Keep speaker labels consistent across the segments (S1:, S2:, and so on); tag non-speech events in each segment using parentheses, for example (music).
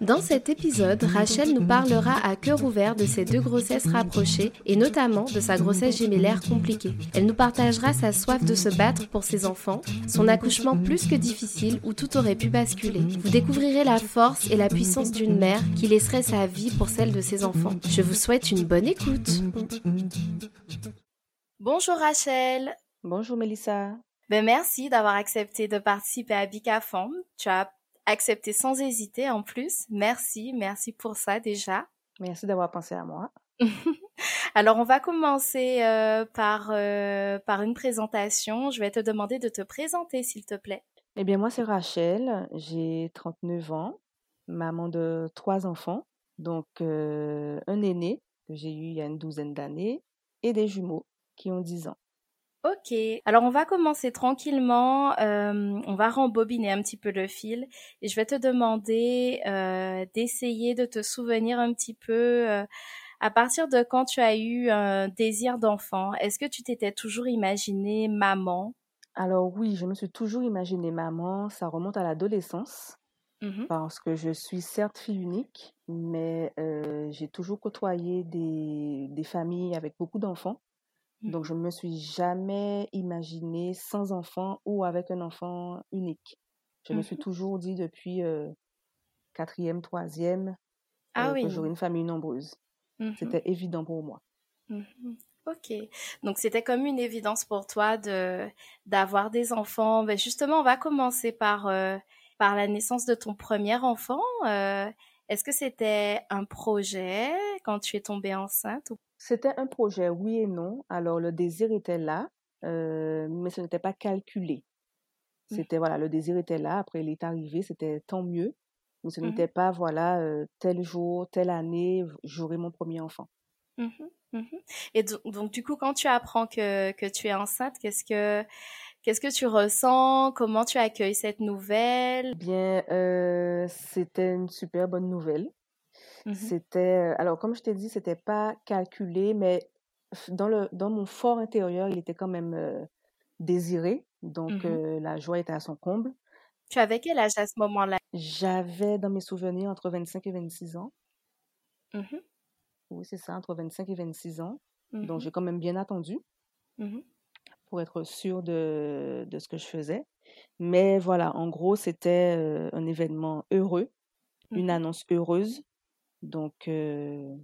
S1: Dans cet épisode, Rachel nous parlera à cœur ouvert de ses deux grossesses rapprochées et notamment de sa grossesse gémellaire compliquée. Elle nous partagera sa soif de se battre pour ses enfants, son accouchement plus que difficile où tout aurait pu basculer. Vous découvrirez la force et la puissance d'une mère qui laisserait sa vie pour celle de ses enfants. Je vous souhaite une bonne écoute. Bonjour Rachel.
S2: Bonjour Melissa.
S1: Ben merci d'avoir accepté de participer à Bicafam. Tu as accepté sans hésiter en plus. Merci, merci pour ça déjà. (laughs)
S2: Merci d'avoir pensé à moi.
S1: Alors on va commencer euh, par, euh, par une présentation. Je vais te demander de te présenter s'il te plaît.
S2: Eh bien moi c'est Rachel, j'ai 39 ans, maman de trois enfants, donc euh, un aîné que j'ai eu il y a une douzaine d'années et des jumeaux qui ont 10 ans.
S1: Ok, alors on va commencer tranquillement, euh, on va rembobiner un petit peu le fil et je vais te demander euh, d'essayer de te souvenir un petit peu euh, à partir de quand tu as eu un désir d'enfant. Est-ce que tu t'étais toujours imaginé maman?
S2: Alors oui, je me suis toujours imaginé maman, ça remonte à l'adolescence
S1: Mhm.
S2: parce que je suis certes fille unique, mais j'ai toujours côtoyé des, des familles avec beaucoup d'enfants. Donc, je ne me suis jamais imaginée sans enfant ou avec un enfant unique. Je me suis
S1: Mhm.
S2: toujours dit depuis euh, quatrième, troisième
S1: Ah
S2: euh,
S1: oui.
S2: que j'aurais une famille nombreuse.
S1: Mhm.
S2: C'était évident pour moi.
S1: Mhm. Ok, donc c'était comme une évidence pour toi de d'avoir des enfants. Ben justement, on va commencer par euh, par la naissance de ton premier enfant. Est-ce que c'était un projet quand tu es tombée enceinte ou-
S2: C'était un projet, oui et non. Alors, le désir était là, euh, mais ce n'était pas calculé.
S1: Mhm.
S2: C'était, voilà, le désir était là. Après, il est arrivé, c'était tant mieux. Mais ce
S1: Mhm.
S2: n'était pas, voilà, euh, tel jour, telle année, j'aurai mon premier enfant.
S1: Mhm. Et do- donc du coup, quand tu apprends que que tu es enceinte, qu'est-ce que qu'est-ce que tu ressens? Comment tu accueilles cette nouvelle?
S2: Bien, euh, c'était une super bonne nouvelle.
S1: Mhm,
S2: C'était, alors comme je t'ai dit, c'était pas calculé, mais dans le, dans mon fort intérieur, il était quand même euh, désiré. Donc,
S1: mhm.
S2: euh, la joie était à son comble.
S1: Tu avais quel âge à ce moment-là?
S2: J'avais dans mes souvenirs entre 25 et 26 ans.
S1: Mhm,
S2: Oui, c'est ça, entre 25 et 26 ans. Donc, j'ai quand même bien attendu pour être sûre de, de ce que je faisais. Mais voilà, en gros, c'était euh, un événement heureux, une annonce heureuse. Donc, euh,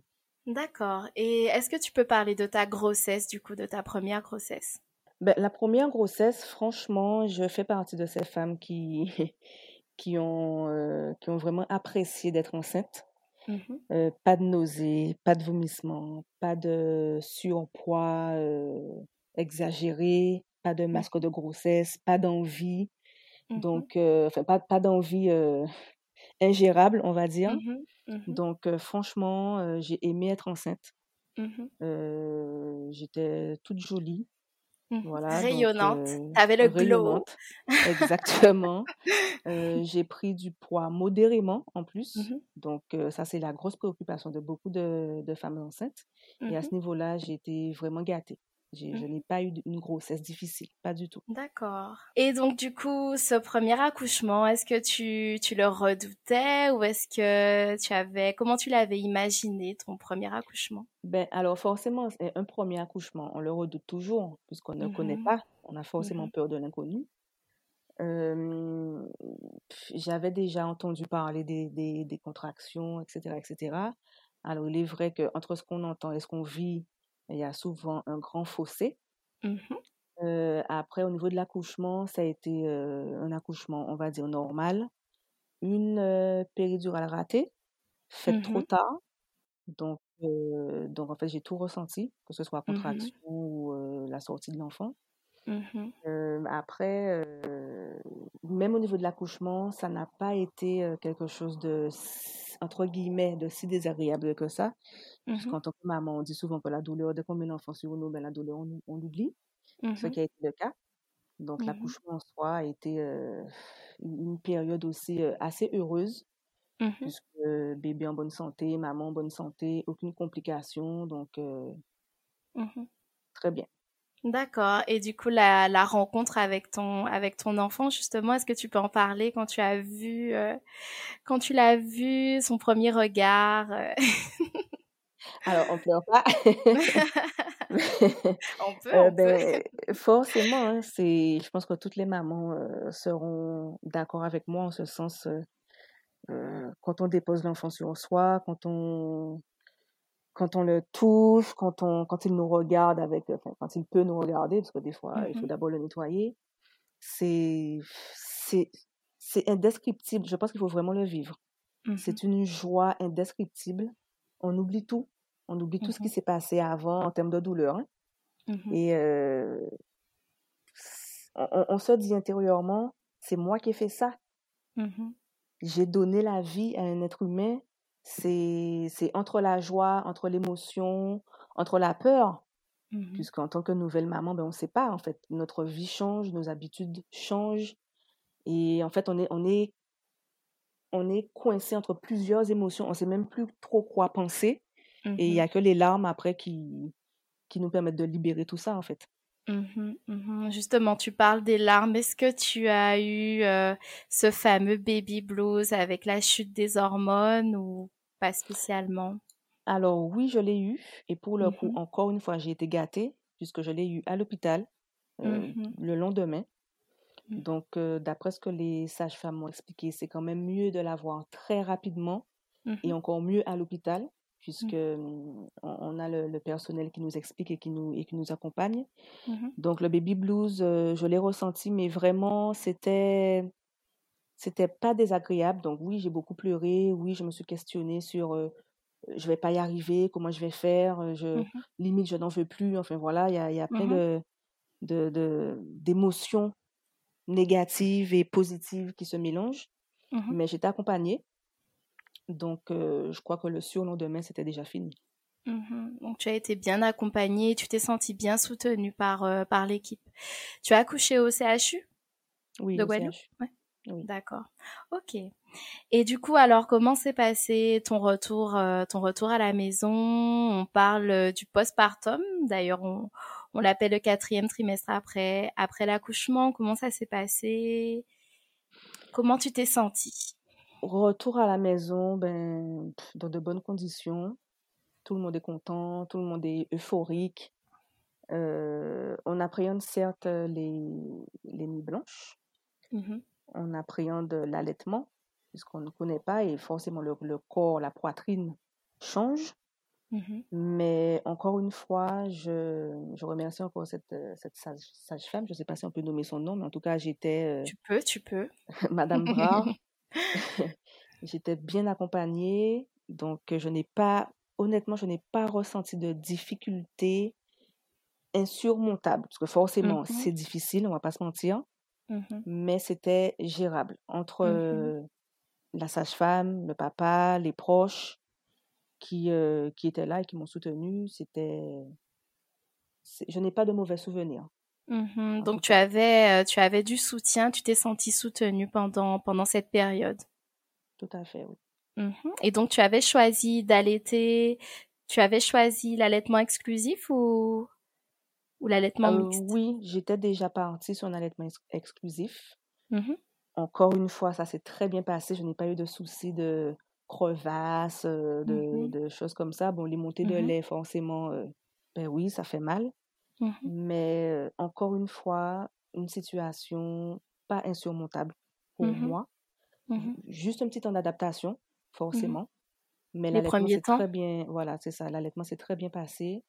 S1: D'accord. Et est-ce que tu peux parler de ta grossesse, du coup, de ta première grossesse?
S2: ben, la première grossesse, franchement, je fais partie de ces femmes qui, (laughs) qui ont, euh, qui ont vraiment apprécié d'être enceinte.
S1: Mhm,
S2: Euh, pas de nausées, pas de vomissements, pas de surpoids euh, exagéré, pas de
S1: mhm,
S2: masque de grossesse, pas d'envie.
S1: mhm,
S2: Donc, euh, enfin, pas, pas d'envie euh, ingérable, on va dire.
S1: mhm, mhm,
S2: Donc, euh, franchement, euh, j'ai aimé être enceinte. Euh, j'étais toute jolie, voilà,
S1: Rayonnante. T'avais le glow.
S2: exactement. (laughs) J'ai pris du poids modérément en plus. Donc, ça, c'est la grosse préoccupation de beaucoup de, de femmes enceintes. Et à ce niveau-là, j'ai été vraiment gâtée. Je n'ai pas eu une grossesse difficile, pas du tout.
S1: D'accord. Et donc, du coup, ce premier accouchement, est-ce que tu, tu le redoutais ou est-ce que tu avais, comment tu l'avais imaginé, ton premier accouchement?
S2: Ben, alors, forcément, un premier accouchement, on le redoute toujours, puisqu'on ne connaît mmh pas. On a forcément mmh peur de l'inconnu. j'avais déjà entendu parler des, des, des, contractions, etc., etc. Alors, il est vrai qu'entre ce qu'on entend et ce qu'on vit, il y a souvent un grand fossé. Mmh après, au niveau de l'accouchement, ça a été un accouchement, on va dire, normal. Une péridurale ratée, faite trop mmh tard. Donc, donc, en fait, j'ai tout ressenti, que ce soit la mmh contraction ou la sortie de l'enfant. après, même au niveau de l'accouchement, ça n'a pas été quelque chose de entre guillemets, de si désagréable que ça. Parce mmh qu'en tant que maman, on dit souvent que la douleur, dès qu'on met l'enfant sur nous, ben, la douleur, on, l'oublie. Mmh ce qui a été le cas. Donc, mmh l'accouchement en soi a été une période aussi assez heureuse, puisque bébé en bonne santé, maman en bonne santé, aucune complication. Donc, très bien.
S1: D'accord. Et du coup, la, la, rencontre avec ton, avec ton enfant, justement, est-ce que tu peux en parler quand tu as vu, euh, quand tu l'as vu, son premier regard euh? (laughs)
S2: Alors, on pleure pas. (laughs)
S1: on peut, euh,
S2: ben, Forcément, hein, c'est, je pense que toutes les mamans seront d'accord avec moi en ce sens. quand on dépose l'enfant sur soi, quand on quand on le touche, quand, on, quand il nous regarde avec, enfin, quand il peut nous regarder, parce que des fois, il faut mmh d'abord le nettoyer, c'est, indescriptible. Je pense qu'il faut vraiment le vivre. Mmh c'est une joie indescriptible. On oublie tout. On oublie tout ce qui mmh s'est passé avant en termes de douleur. Hein. Et euh, on, on, se dit intérieurement, c'est moi qui ai fait ça. J'ai donné la vie à un être humain c'est entre la joie, entre l'émotion, entre la peur. Mmh Puisqu'en tant que nouvelle maman, ben, on ne sait pas, en fait. Notre vie change, nos habitudes changent. Et en fait, on est, on est, on est coincé entre plusieurs émotions. On ne sait même plus trop quoi penser. Et il n'y mmh a que les larmes après qui, qui nous permettent de libérer tout ça, en fait.
S1: Mmh mmh Justement, tu parles des larmes. Est-ce que tu as eu euh, ce fameux baby blues avec la chute des hormones ou pas spécialement?
S2: Alors oui, je l'ai eu. Et pour le coup, mmh encore une fois, j'ai été gâtée puisque je l'ai eu à l'hôpital euh, le lendemain. Donc, euh, d'après ce que les sages-femmes m'ont expliqué, c'est quand même mieux de l'avoir très rapidement et encore mieux à l'hôpital puisque mmh, on, a le, personnel qui nous explique et qui nous, et qui nous accompagne. Donc le baby blues, je l'ai ressenti, mais vraiment, c'était c'était pas désagréable. Donc oui, j'ai beaucoup pleuré. Oui, je me suis questionnée sur je vais pas y arriver, comment je vais faire, je, mmh limite je n'en veux plus. Enfin voilà, il y a, y a plein de, de, d'émotions négatives et positives qui se mélangent. Mais j'étais accompagnée. Donc, je crois que le surlendemain, c'était déjà fini.
S1: Mmh Donc, tu as été bien accompagnée, tu t'es sentie bien soutenue par, par l'équipe. Tu as accouché au CHU
S2: Oui, de Guadeloupe?
S1: Oui. D'accord. Ok. Et du coup, alors, comment s'est passé ton retour, ton retour à la maison? On parle du postpartum. D'ailleurs, on, on l'appelle le quatrième trimestre après, après l'accouchement. Comment ça s'est passé? Comment tu t'es sentie?
S2: Retour à la maison, ben, dans de bonnes conditions. Tout le monde est content, tout le monde est euphorique. Euh, on appréhende certes les, les nuits blanches. Mmh on appréhende l'allaitement, puisqu'on ne connaît pas et forcément le, corps, la poitrine change. Mmh Mais encore une fois, je, je remercie encore cette, cette sage-femme. je ne sais pas si on peut nommer son nom, mais en tout cas, j'étais.
S1: Euh, tu peux, tu peux. (laughs)
S2: Madame Brard. (laughs) (laughs) J'étais bien accompagnée, donc je n'ai pas, honnêtement, je n'ai pas ressenti de difficultés insurmontables, parce que forcément, mmh c'est difficile, on va pas se mentir, mmh mais c'était gérable entre mmh la sage-femme, le papa, les proches qui, qui étaient là et qui m'ont soutenue. C'était, je n'ai pas de mauvais souvenirs.
S1: Mmh Donc tu avais, tu avais du soutien, tu t'es senti soutenue pendant, pendant cette période?
S2: Tout à fait, oui.
S1: Et donc tu avais choisi d'allaiter, tu avais choisi l'allaitement exclusif ou ou l'allaitement
S2: Euh,
S1: mixte?
S2: oui, j'étais déjà partie sur un allaitement ex- exclusif.
S1: Mhm,
S2: Encore une fois, ça s'est très bien passé. Je n'ai pas eu de soucis de crevasses, euh, de,
S1: mhm,
S2: de choses comme ça. Bon, les montées de
S1: mhm,
S2: lait, forcément, euh, ben oui, ça fait mal. Mais euh, encore une fois, une situation pas insurmontable pour moi. Juste un petit temps d'adaptation, forcément. Mais l'allaitement
S1: temps?
S2: très bien, voilà, c'est ça, l'allaitement s'est très bien passé.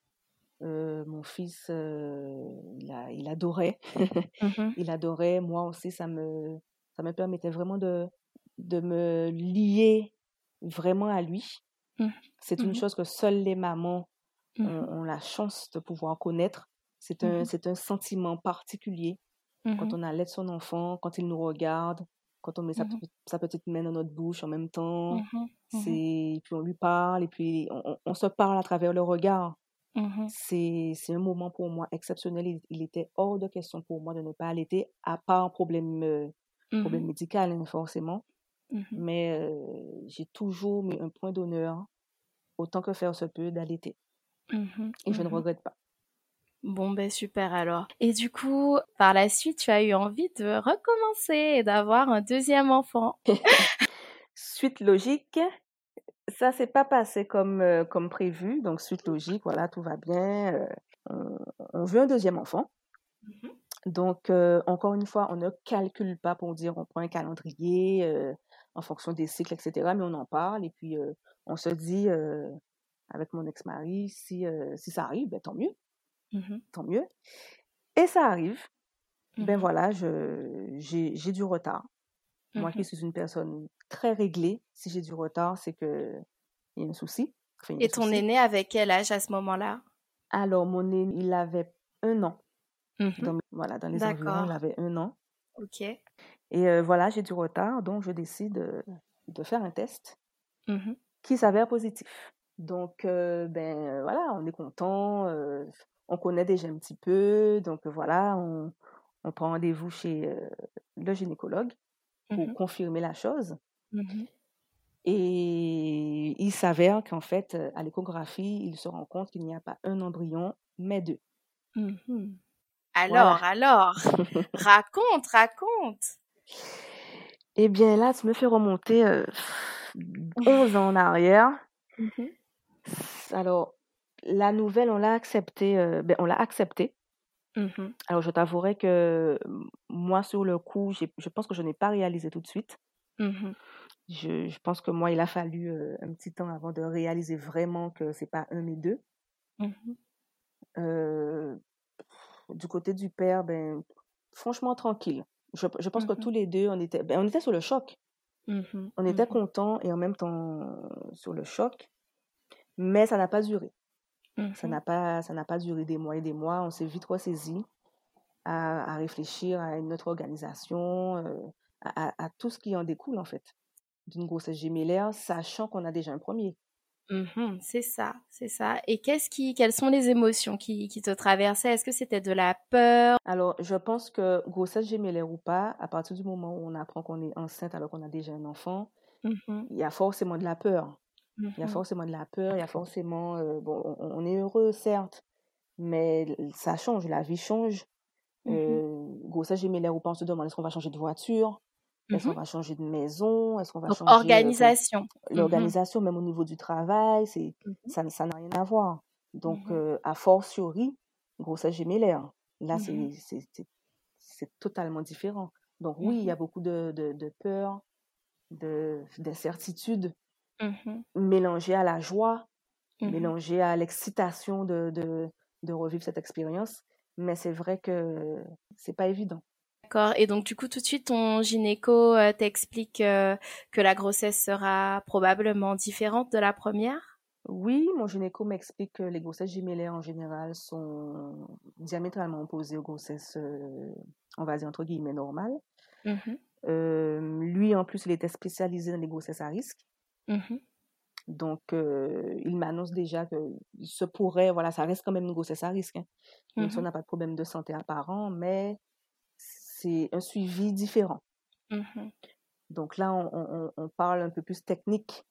S2: Euh, mon fils, euh, il a- il adorait. (laughs)
S1: Mhm,
S2: Il adorait. Moi aussi, ça me, ça me permettait vraiment de, de me lier vraiment à lui.
S1: mhm,
S2: C'est une
S1: mhm,
S2: chose que seules les mamans ont, ont la chance de pouvoir connaître. C'est un, c'est un sentiment particulier quand on allait son enfant, quand il nous regarde, quand on met sa, petite- sa petite main dans notre bouche en même temps. C'est, puis on lui parle, et puis on se parle à travers le regard.
S1: Mhm,
S2: C'est, c'est un moment pour moi exceptionnel. Il, il était hors de question pour moi de ne pas allaiter, à part problème, euh, problème
S1: mhm,
S2: médical, hein, forcément.
S1: mhm,
S2: Mais euh, j'ai toujours mis un point d'honneur, autant que faire se peut, d'allaiter.
S1: mhm,
S2: Et je ne regrette pas.
S1: Bon, ben super alors. Et du coup, par la suite, tu as eu envie de recommencer et d'avoir un deuxième enfant. (laughs)
S2: Suite logique, ça s'est pas passé comme, euh, comme prévu. Donc, suite logique, voilà, tout va bien. euh, on, on veut un deuxième enfant.
S1: Mhm,
S2: Donc, euh, encore une fois, on ne calcule pas pour dire on prend un calendrier en fonction des cycles, etc. Mais on en parle et puis on se dit avec mon ex-mari, si, si ça arrive, ben, tant mieux,
S1: mhm,
S2: tant mieux. Et ça arrive. Ben
S1: mhm,
S2: voilà, j'ai du retard. Moi qui
S1: mhm.
S2: suis une personne très réglée, si j'ai du retard, c'est que il y a un souci. Enfin, a
S1: Et
S2: un
S1: ton
S2: souci.
S1: aîné avec quel âge à ce moment-là?
S2: Alors, mon aîné, il avait un an. Dans, voilà, dans les environs, il avait un an.
S1: Ok.
S2: Et euh, voilà, j'ai du retard, donc je décide euh, de faire un test
S1: Mhm,
S2: qui s'avère positif. Donc, euh, ben voilà, on est content, on connaît déjà un petit peu, donc voilà, on, on prend rendez-vous chez le gynécologue pour
S1: mhm,
S2: confirmer la chose.
S1: mhm.
S2: Et il s'avère qu'en fait, euh, à l'échographie, il se rend compte qu'il n'y a pas un embryon, mais deux.
S1: Mhm.
S2: Voilà.
S1: Alors, alors, (laughs) raconte, raconte.
S2: Eh bien là, tu me fais remonter euh, 11 ans en arrière. Alors, la nouvelle, on l'a acceptée, euh, ben, on l'a acceptée.
S1: Mhm,
S2: Alors, je t'avouerai que moi, sur le coup, j'ai- je pense que je n'ai pas réalisé tout de suite.
S1: mhm,
S2: Je, je pense que moi, il a fallu un petit temps avant de réaliser vraiment que c'est pas un mais deux. Euh, du côté du père, ben, franchement, tranquille. Je, je pense que tous les deux, on était, ben, on était sur le choc. On était
S1: mhm,
S2: contents et en même temps sur le choc. Mais ça n'a pas duré. Ça
S1: mhm.
S2: n'a pas, ça n'a pas duré des mois et des mois. On s'est vite ressaisi à, à réfléchir à une autre organisation, euh, à, à- à tout ce qui en découle en fait d'une grossesse gémellaire, sachant qu'on a déjà un premier.
S1: Mhm, c'est ça, c'est ça. Et qu'est-ce qui, quelles sont les émotions qui, qui te traversaient? Est-ce que c'était de la peur?
S2: Alors, je pense que grossesse gémellaire ou pas, à partir du moment où on apprend qu'on est enceinte alors qu'on a déjà un enfant,
S1: Mhm,
S2: il y a forcément de la peur. Il y a forcément de la peur, il y a forcément... euh, bon, on, on est heureux, certes, mais ça change, la vie change.
S1: mhm,
S2: Euh, grossesse gémellaire ou pas, on se demande est-ce qu'on va changer de voiture, est-ce qu'on va changer de maison, est-ce qu'on va
S1: Donc,
S2: changer... euh,
S1: organisation. Mhm,
S2: l'organisation, même au niveau du travail, c'est, ça, ça n'a rien à voir. Donc, euh, a fortiori, grossesse gémellaire. Là, c'est, totalement différent. Donc, oui, il y a beaucoup de, de, de peur, de,
S1: mhm,
S2: mélangée à la joie,
S1: mhm.
S2: mélangée à l'excitation de, de, de revivre cette expérience. Mais c'est vrai que c'est pas évident.
S1: D'accord. Et donc, du coup, tout de suite, ton gynéco euh, t'explique euh, que la grossesse sera probablement différente de la première?
S2: Oui, mon gynéco m'explique que les grossesses gémellaires en général sont diamétralement opposées aux grossesses, euh, on va dire entre guillemets, normales. Euh, lui, en plus, il était spécialisé dans les grossesses à risque.
S1: Mhm,
S2: Donc, euh, il m'annonce déjà que se pourrait, voilà, ça reste quand même une grossesse à risque. hein. Même si on n'a pas de problème de santé apparent, mais c'est un suivi différent.
S1: mhm,
S2: Donc là, on, on- on parle un peu plus technique.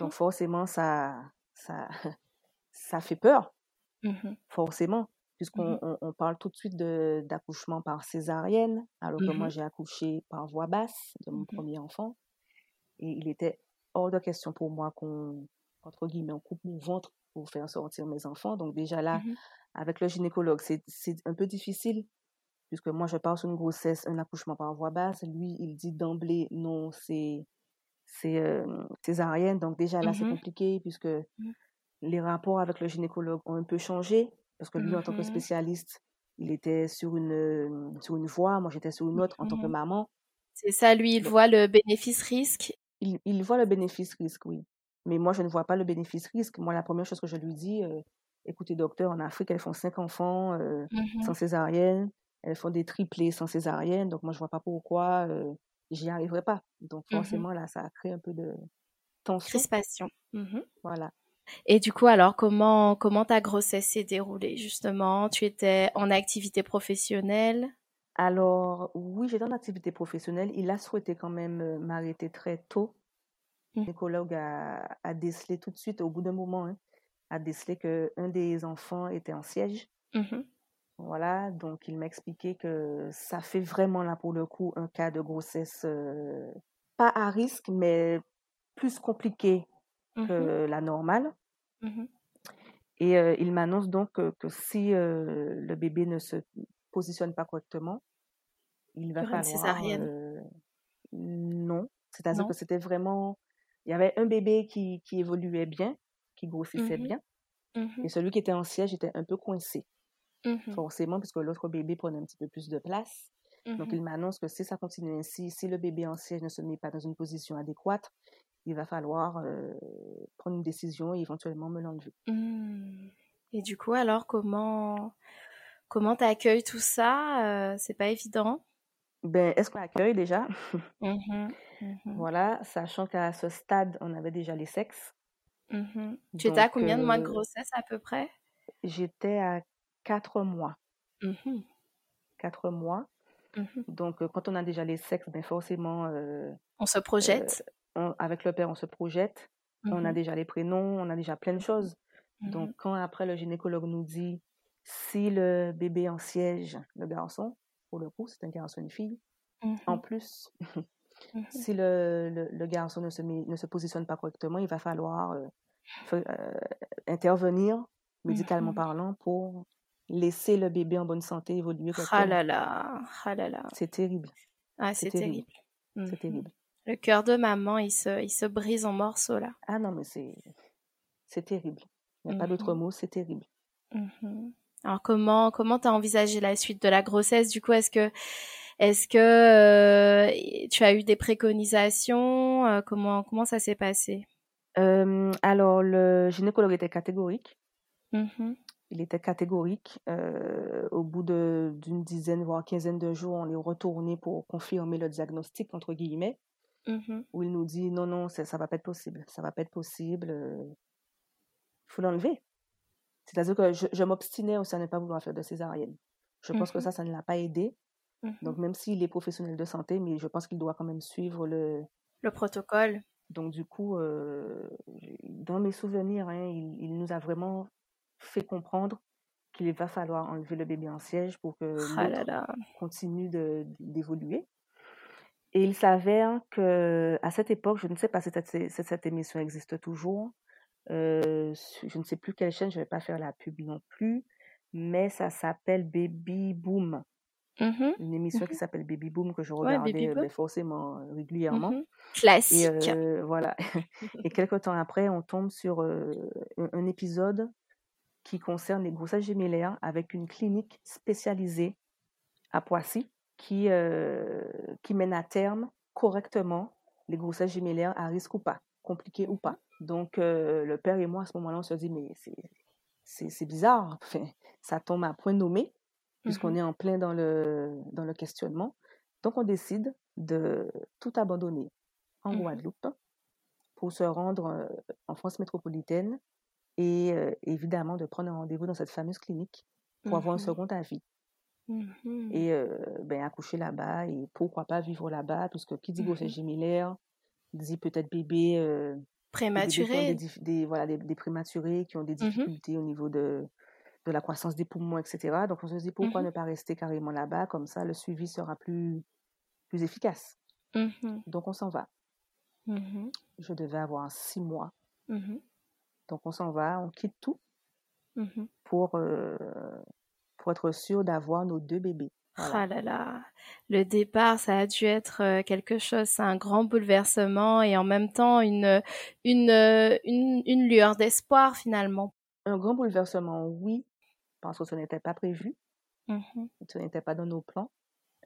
S2: Donc forcément, ça, ça, (laughs) ça fait peur. forcément. puisqu'on
S1: Mmh
S2: on, parle tout de suite d'accouchement par césarienne, alors que moi
S1: mmh
S2: j'ai accouché par voie basse de mon
S1: Mmh
S2: premier enfant. Et il était hors de question pour moi qu'on, entre guillemets, on coupe mon ventre pour faire sortir mes enfants. Donc déjà là,
S1: Mmh
S2: avec le gynécologue, c'est un peu difficile, puisque moi je parle sur une grossesse, un accouchement par voie basse. Lui, il dit d'emblée non, c'est c'est euh, césarienne. Donc déjà là, c'est
S1: mmh
S2: compliqué, puisque
S1: Mmh.
S2: les rapports avec le gynécologue ont un peu changé, parce que lui, en tant que spécialiste, il était sur une, sur une voie, moi j'étais sur une autre en tant que maman.
S1: C'est ça, lui, il voit le bénéfice-risque.
S2: Il, il voit le bénéfice-risque, oui. Mais moi, je ne vois pas le bénéfice-risque. Moi, la première chose que je lui dis, euh, écoutez, docteur, en Afrique, elles font cinq enfants euh, sans
S1: Mmh
S2: césarienne, elles font des triplés sans césarienne, donc moi, je vois pas pourquoi euh, j'y arriverai pas. Donc,
S1: Mmh
S2: forcément, là, ça a créé un peu de tension.
S1: Crispation. Mmh
S2: Voilà.
S1: Et du coup, alors, comment, comment ta grossesse s'est déroulée, justement? Tu étais en activité professionnelle?
S2: Alors, oui, j'étais en activité professionnelle. Il a souhaité quand même euh, m'arrêter très tôt.
S1: Mmh.
S2: Le gynécologue a, a décelé tout de suite, au bout d'un moment, hein, a décelé qu'un des enfants était en siège.
S1: Mmh
S2: Voilà, donc il m'a expliqué que ça fait vraiment là pour le coup un cas de grossesse euh, pas à risque, mais plus compliqué
S1: Mmh
S2: que la normale.
S1: Mmh
S2: Et euh, il m'annonce donc que, que si euh, le bébé ne se positionne pas correctement, il va
S1: aura une césarienne?
S2: euh, non. C'est-à-dire que c'était vraiment, il y avait un bébé qui, qui évoluait bien, qui grossissait
S1: Mmh
S2: bien,
S1: Mmh
S2: et celui qui était en siège était un peu coincé,
S1: Mmh
S2: forcément, puisque l'autre bébé prenait un petit peu plus de place. Donc, il m'annonce que si ça continue ainsi, si le bébé en siège ne se met pas dans une position adéquate, il va falloir euh, prendre une décision et éventuellement me l'enlever.
S1: Et du coup, alors, comment comment t'accueilles tout ça? Euh, c'est pas évident.
S2: Ben, est-ce qu'on accueille déjà? (laughs)
S1: Mmh Mmh
S2: Voilà, sachant qu'à ce stade, on avait déjà les sexes.
S1: Mmh Tu étais à combien de mois de
S2: euh,
S1: grossesse à peu près?
S2: j'étais à quatre mois.
S1: Mmh
S2: Quatre mois. Donc, euh, quand on a déjà les sexes, ben forcément, euh,
S1: On se projette?
S2: on- avec le père, on se projette. On a déjà les prénoms, on a déjà plein de choses. Donc, quand après le gynécologue nous dit si le bébé en siège, le garçon, pour le coup, c'est un garçon, une fille, en
S1: Mmh
S2: plus, (laughs)
S1: Mmh
S2: si le, le, le garçon ne se, met, ne se positionne pas correctement, il va falloir euh, euh, intervenir, médicalement
S1: Mhm.
S2: parlant, pour laisser le bébé en bonne santé évoluer
S1: Ah là là, ah là là.
S2: C'est terrible,
S1: Ah,
S2: c'est terrible,
S1: terrible.
S2: c'est terrible.
S1: Le cœur de maman, il se, il se brise en morceaux là.
S2: Ah non, mais c'est c'est terrible. Il n'y a pas d'autre mot, c'est terrible.
S1: Alors comment comment t'as envisagé la suite de la grossesse? Du coup est-ce que est-ce que euh, tu as eu des préconisations? Euh, comment comment ça s'est passé?
S2: Euh, alors, le gynécologue était catégorique.
S1: Mhm.
S2: Il était catégorique. Au bout de- d'une dizaine, voire quinzaine de jours, on est retourné pour confirmer le diagnostic, entre guillemets,
S1: Mhm.
S2: où il nous dit non, non, ça ne va pas être possible. Ça va pas être possible. Il faut l'enlever. C'est-à-dire que je, je m'obstinais aussi à ne pas vouloir faire de césarienne. Je pense que
S1: Mhm.
S2: ça, ça ne l'a pas aidé.
S1: Mhm.
S2: Donc, même s'il est professionnel de santé, mais je pense qu'il doit quand même suivre le.
S1: Le protocole.
S2: Donc, du coup, euh, dans mes souvenirs, hein, il, il nous a vraiment fait comprendre qu'il va falloir enlever le bébé en siège pour que
S1: Ah là
S2: continue de- d'évoluer. Et il s'avère que à cette époque, je ne sais pas si cette, si cette émission existe toujours, euh, je ne sais plus quelle chaîne, je ne vais pas faire la pub non plus, mais ça s'appelle Baby Boom,
S1: Mhm.
S2: une émission
S1: Mhm.
S2: qui s'appelle Baby Boom que je regardais euh, ben, forcément euh, régulièrement.
S1: Mhm.
S2: Et
S1: Classique.
S2: euh, voilà. (laughs) Et quelques temps après, on tombe sur euh, un, épisode qui concerne les grossesses gémellaires avec une clinique spécialisée à Poissy qui, qui mène à terme correctement les grossesses gémellaires à risque ou pas, compliquées ou pas. Donc, euh, le père et moi, à ce moment-là, on se dit, mais c'est, bizarre. (laughs) Enfin, ça tombe à point nommé, puisqu'on
S1: Mhm.
S2: est en plein dans le, dans le questionnement. Donc, on décide de tout abandonner en
S1: Mhm.
S2: Guadeloupe pour se rendre euh, en France métropolitaine et euh, évidemment de prendre un rendez-vous dans cette fameuse clinique pour avoir un
S1: Mhm.
S2: second avis et ben, accoucher là-bas et pourquoi pas vivre là-bas, puisque qui dit grossesse gémellaire dit peut-être euh, des bébés qui ont des, des- voilà, des, des prématurés qui ont des
S1: Mhm.
S2: difficultés au niveau de, de la croissance des poumons, etc. Donc, on se dit pourquoi
S1: Mhm.
S2: ne pas rester carrément là-bas, comme ça, le suivi sera plus, plus efficace.
S1: Mhm.
S2: Donc, on s'en va. Je devais avoir six mois. Donc, on s'en va, on quitte tout pour, euh, pour être sûr d'avoir nos deux bébés. Voilà.
S1: Ah là là, le départ, ça a dû être euh, quelque chose, c'est un grand bouleversement et en même temps une, une, euh, une, une lueur d'espoir finalement.
S2: Un grand bouleversement, oui, parce que ce n'était pas prévu,
S1: Mhm.
S2: ce n'était pas dans nos plans.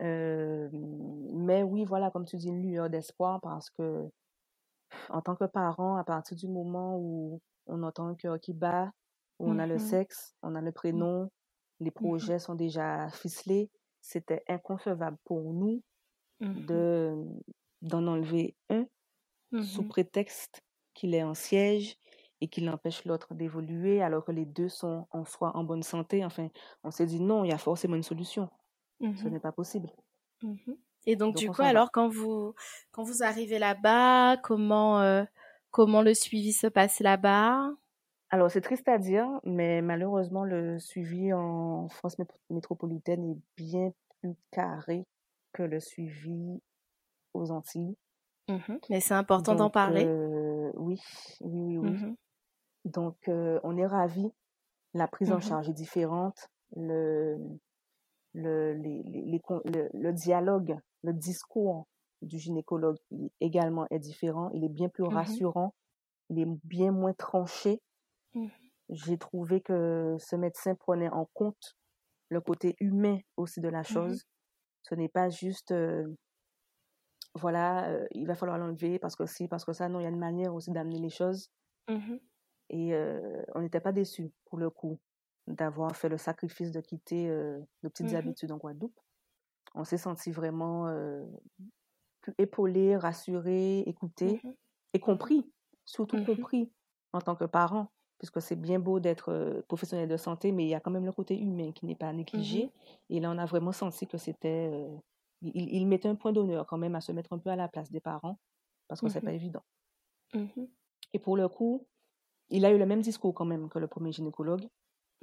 S2: Euh, mais oui, voilà, comme tu dis, une lueur d'espoir parce que en tant que parent, à partir du moment où on entend un cœur qui bat, où on a le
S1: Mhm.
S2: sexe, on a le prénom, les projets sont déjà ficelés, c'était inconcevable pour nous de d'en enlever un sous
S1: Mhm.
S2: prétexte qu'il est en siège et qu'il empêche l'autre d'évoluer alors que les deux sont en soi en bonne santé. Enfin, on s'est dit non, il y a forcément une solution. Ce
S1: Mhm.
S2: n'est pas possible.
S1: Et donc,
S2: Donc
S1: du coup, alors, quand vous, quand vous arrivez là-bas, comment, euh, comment le suivi se passe là-bas?
S2: Alors, c'est triste à dire, mais malheureusement, le suivi en France mét- métropolitaine est bien plus carré que le suivi aux Antilles.
S1: Mhm. Mais c'est important d'en parler.
S2: euh, oui, oui, oui, oui.
S1: Mhm.
S2: Donc, euh, on est ravis. La prise en
S1: Mhm.
S2: charge est différente. Le, le, les, les- les con- le, le dialogue, le discours du gynécologue également est différent. Il est bien plus rassurant. Il est bien moins tranché.
S1: Mhm.
S2: J'ai trouvé que ce médecin prenait en compte le côté humain aussi de la
S1: Mhm.
S2: chose. Ce n'est pas juste, euh, voilà, euh, il va falloir l'enlever parce que si, parce que ça. Non, il y a une manière aussi d'amener les choses.
S1: Mhm.
S2: Et euh, on n'était pas déçus, pour le coup, d'avoir fait le sacrifice de quitter nos petites habitudes en Guadeloupe. On s'est senti vraiment plus épaulés, rassurés, écoutés et compris, surtout compris en tant que parents, puisque c'est bien beau d'être euh, professionnel de santé, mais il y a quand même le côté humain qui n'est pas négligé.
S1: Mhm.
S2: Et là, on a vraiment senti que c'était... euh, il, il mettait un point d'honneur quand même à se mettre un peu à la place des parents, parce que c'est pas
S1: Mhm.
S2: évident.
S1: Mhm.
S2: Et pour le coup, il a eu le même discours quand même que le premier gynécologue,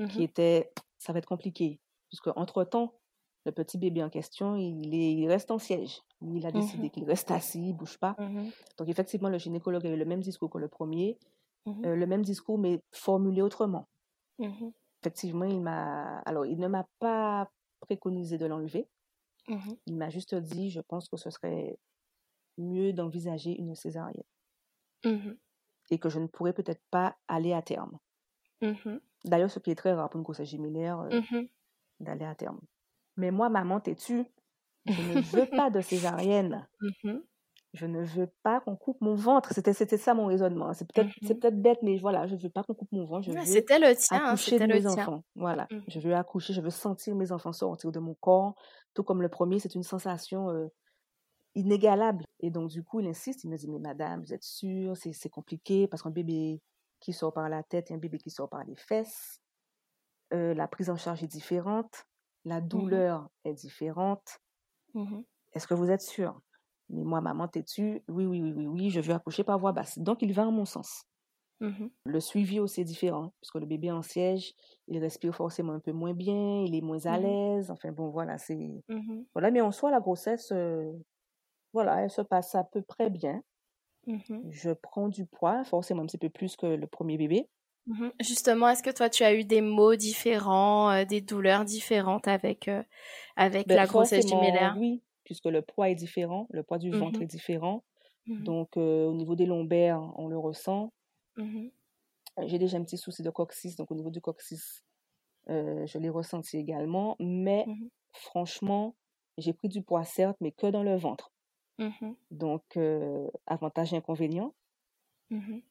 S2: qui
S1: Mhm.
S2: était ça va être compliqué, puisque entre-temps, le petit bébé en question, il, est, il reste en siège. Il a décidé qu'il reste assis, il bouge pas. Donc effectivement, le gynécologue a eu le même discours que le premier,
S1: Mhm.
S2: euh, le même discours, mais formulé autrement.
S1: Mhm.
S2: Effectivement, il m'a. Alors, il ne m'a pas préconisé de l'enlever.
S1: Mhm.
S2: Il m'a juste dit, je pense que ce serait mieux d'envisager une césarienne et que je ne pourrais peut-être pas aller à terme. D'ailleurs, ce qui est très rare pour une grossesse gémellaire, euh, d'aller à terme. Mais moi, maman, têtue, je ne (laughs) veux pas de césarienne. Je ne veux pas qu'on coupe mon ventre. C'était, c'était ça mon raisonnement. C'est peut-être, c'est
S1: Mhm.
S2: peut-être bête, mais voilà, je ne veux pas qu'on coupe mon ventre. Je
S1: Ouais,
S2: veux
S1: C'était le tien, hein,
S2: accoucher
S1: c'était
S2: de
S1: le
S2: mes
S1: tien.
S2: enfants. Voilà.
S1: Mhm.
S2: Je veux accoucher, je veux sentir mes enfants sortir de mon corps. Tout comme le premier, c'est une sensation euh, inégalable. Et donc, du coup, il insiste. Il me dit, mais madame, vous êtes sûre, c'est, c'est compliqué parce qu'un bébé qui sort par la tête et un bébé qui sort par les fesses. Euh, la prise en charge est différente. La
S1: Mhm.
S2: douleur est différente.
S1: Mhm.
S2: Est-ce que vous êtes sûr Mais moi, maman, têtue, oui, oui, oui, oui, oui, je veux accoucher par voie basse. Donc, il va en mon sens.
S1: Mhm.
S2: Le suivi aussi est différent, puisque le bébé en siège, il respire forcément un peu moins bien, il est moins à
S1: Mhm.
S2: l'aise. Enfin bon, voilà, c'est...
S1: Mhm.
S2: Voilà, mais en soi, la grossesse, euh, voilà, elle se passe à peu près bien. Je prends du poids, forcément un petit peu plus que le premier bébé.
S1: Justement, est-ce que toi, tu as eu des maux différents, euh, des douleurs différentes avec, euh, avec
S2: Ben,
S1: la grossesse
S2: forcément,
S1: gémellaire?
S2: oui, puisque le poids est différent, le poids du ventre
S1: Mhm.
S2: est différent.
S1: Mhm.
S2: Donc, euh, au niveau des lombaires, on le ressent.
S1: Mhm.
S2: J'ai déjà un petit souci de coccyx, donc au niveau du coccyx, euh, je l'ai ressenti également. Mais franchement, j'ai pris du poids, certes, mais que dans le ventre. Donc, euh, avantage et inconvénient.
S1: Mhm.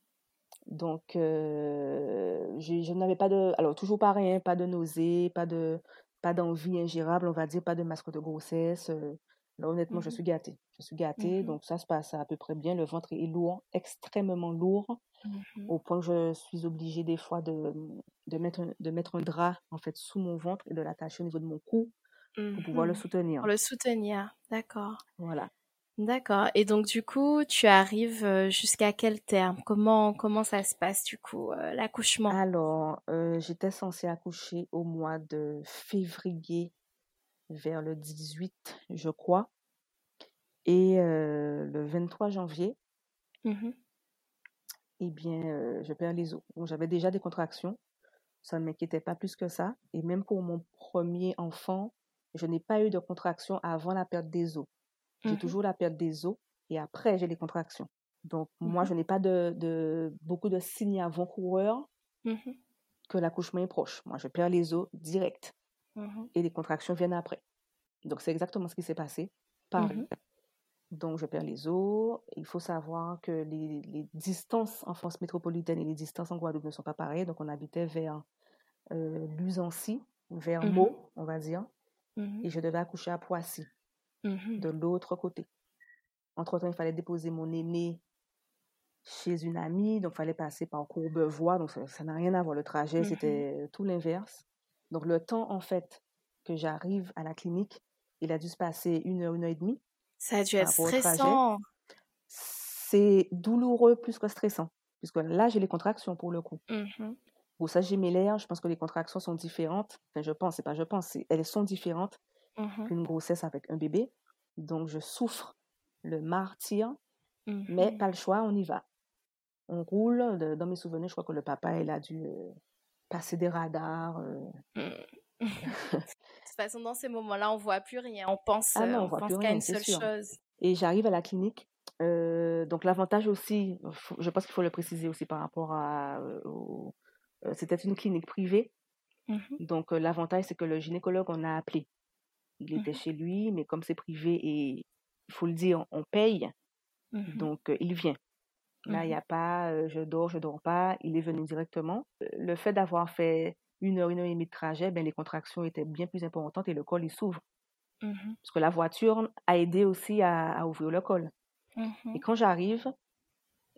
S2: Donc, euh, je n'avais pas de... Alors, toujours pareil, hein, pas de nausées, pas de, pas d'envie ingérable, on va dire, pas de masque de grossesse. euh. Là, honnêtement, je
S1: Mhm.
S2: suis gâtée. Je suis gâtée,
S1: Mhm.
S2: donc ça se passe à peu près bien. Le ventre est lourd, extrêmement lourd.
S1: Mhm.
S2: au point que je suis obligée des fois de, de, mettre, un, de mettre un drap en fait sous mon ventre et de l'attacher au niveau de mon cou pour pouvoir le soutenir.
S1: Pour le soutenir, d'accord.
S2: Voilà.
S1: D'accord. Et donc du coup, tu arrives euh, jusqu'à quel terme? Comment comment ça se passe du coup euh, l'accouchement?
S2: Alors, euh, j'étais censée accoucher au mois de février, vers le 18, je crois. Et le 23 janvier,
S1: Mmh
S2: eh bien, je perds les os. Donc, j'avais déjà des contractions. Ça ne m'inquiétait pas plus que ça. Et même pour mon premier enfant, je n'ai pas eu de contractions avant la perte des os. J'ai
S1: Mmh
S2: toujours la perte des os et après, j'ai les contractions. Donc, moi,
S1: Mmh
S2: je n'ai pas de, de- beaucoup de signes avant-coureurs que l'accouchement est proche. Moi, je perds les os direct
S1: Mmh
S2: et les contractions viennent après. Donc, c'est exactement ce qui s'est passé. Pareil.
S1: Mmh
S2: Donc, je perds les os. Il faut savoir que les, les distances en France métropolitaine et les distances en Guadeloupe ne sont pas pareilles. Donc, on habitait vers euh, Luzancy, vers
S1: Mhm.
S2: Meaux, on va dire.
S1: Mmh
S2: Et je devais accoucher à Poissy, de l'autre côté. Entre-temps, il fallait déposer mon aîné chez une amie. Donc, il fallait passer par Courbevoie. Donc, ça n'a rien à voir. Le trajet, c'était tout l'inverse. Donc, le temps, en fait, que j'arrive à la clinique, il a dû se passer une heure, une heure et demie.
S1: Ça a dû être stressant.
S2: C'est douloureux plus que stressant. Puisque là, j'ai les contractions pour le coup.
S1: Mmh
S2: Grossesse gémellaire, je pense que les contractions sont différentes. Enfin, je pense, c'est pas je pense, elles sont différentes
S1: Mmh
S2: qu'une grossesse avec un bébé. Donc, je souffre le martyr,
S1: Mmh
S2: mais pas le choix, on y va. On roule. Dans mes souvenirs, je crois que le papa, il a dû euh, passer des radars. euh.
S1: Mmh. (laughs) De toute façon, dans ces moments-là, on voit plus rien. On pense,
S2: Ah
S1: euh,
S2: non, on
S1: on
S2: voit
S1: pense
S2: plus
S1: qu'à une seule
S2: sûr.
S1: chose.
S2: Et j'arrive à la clinique. euh, donc, l'avantage aussi, faut- je pense qu'il faut le préciser aussi par rapport à. euh, au- C'était une clinique privée.
S1: Mmh
S2: Donc, l'avantage, c'est que le gynécologue, on a appelé. Il était
S1: Mhm.
S2: chez lui, mais comme c'est privé et il faut le dire, on paye,
S1: Mmh
S2: donc il vient. Là, il n'y
S1: Mmh
S2: a pas euh, je dors, je dors pas. Il est venu directement. Le fait d'avoir fait une heure, une heure et demie de trajet, ben, les contractions étaient bien plus importantes et le col, il s'ouvre.
S1: Mmh
S2: Parce que la voiture a aidé aussi à, à ouvrir le col.
S1: Mmh
S2: Et quand j'arrive,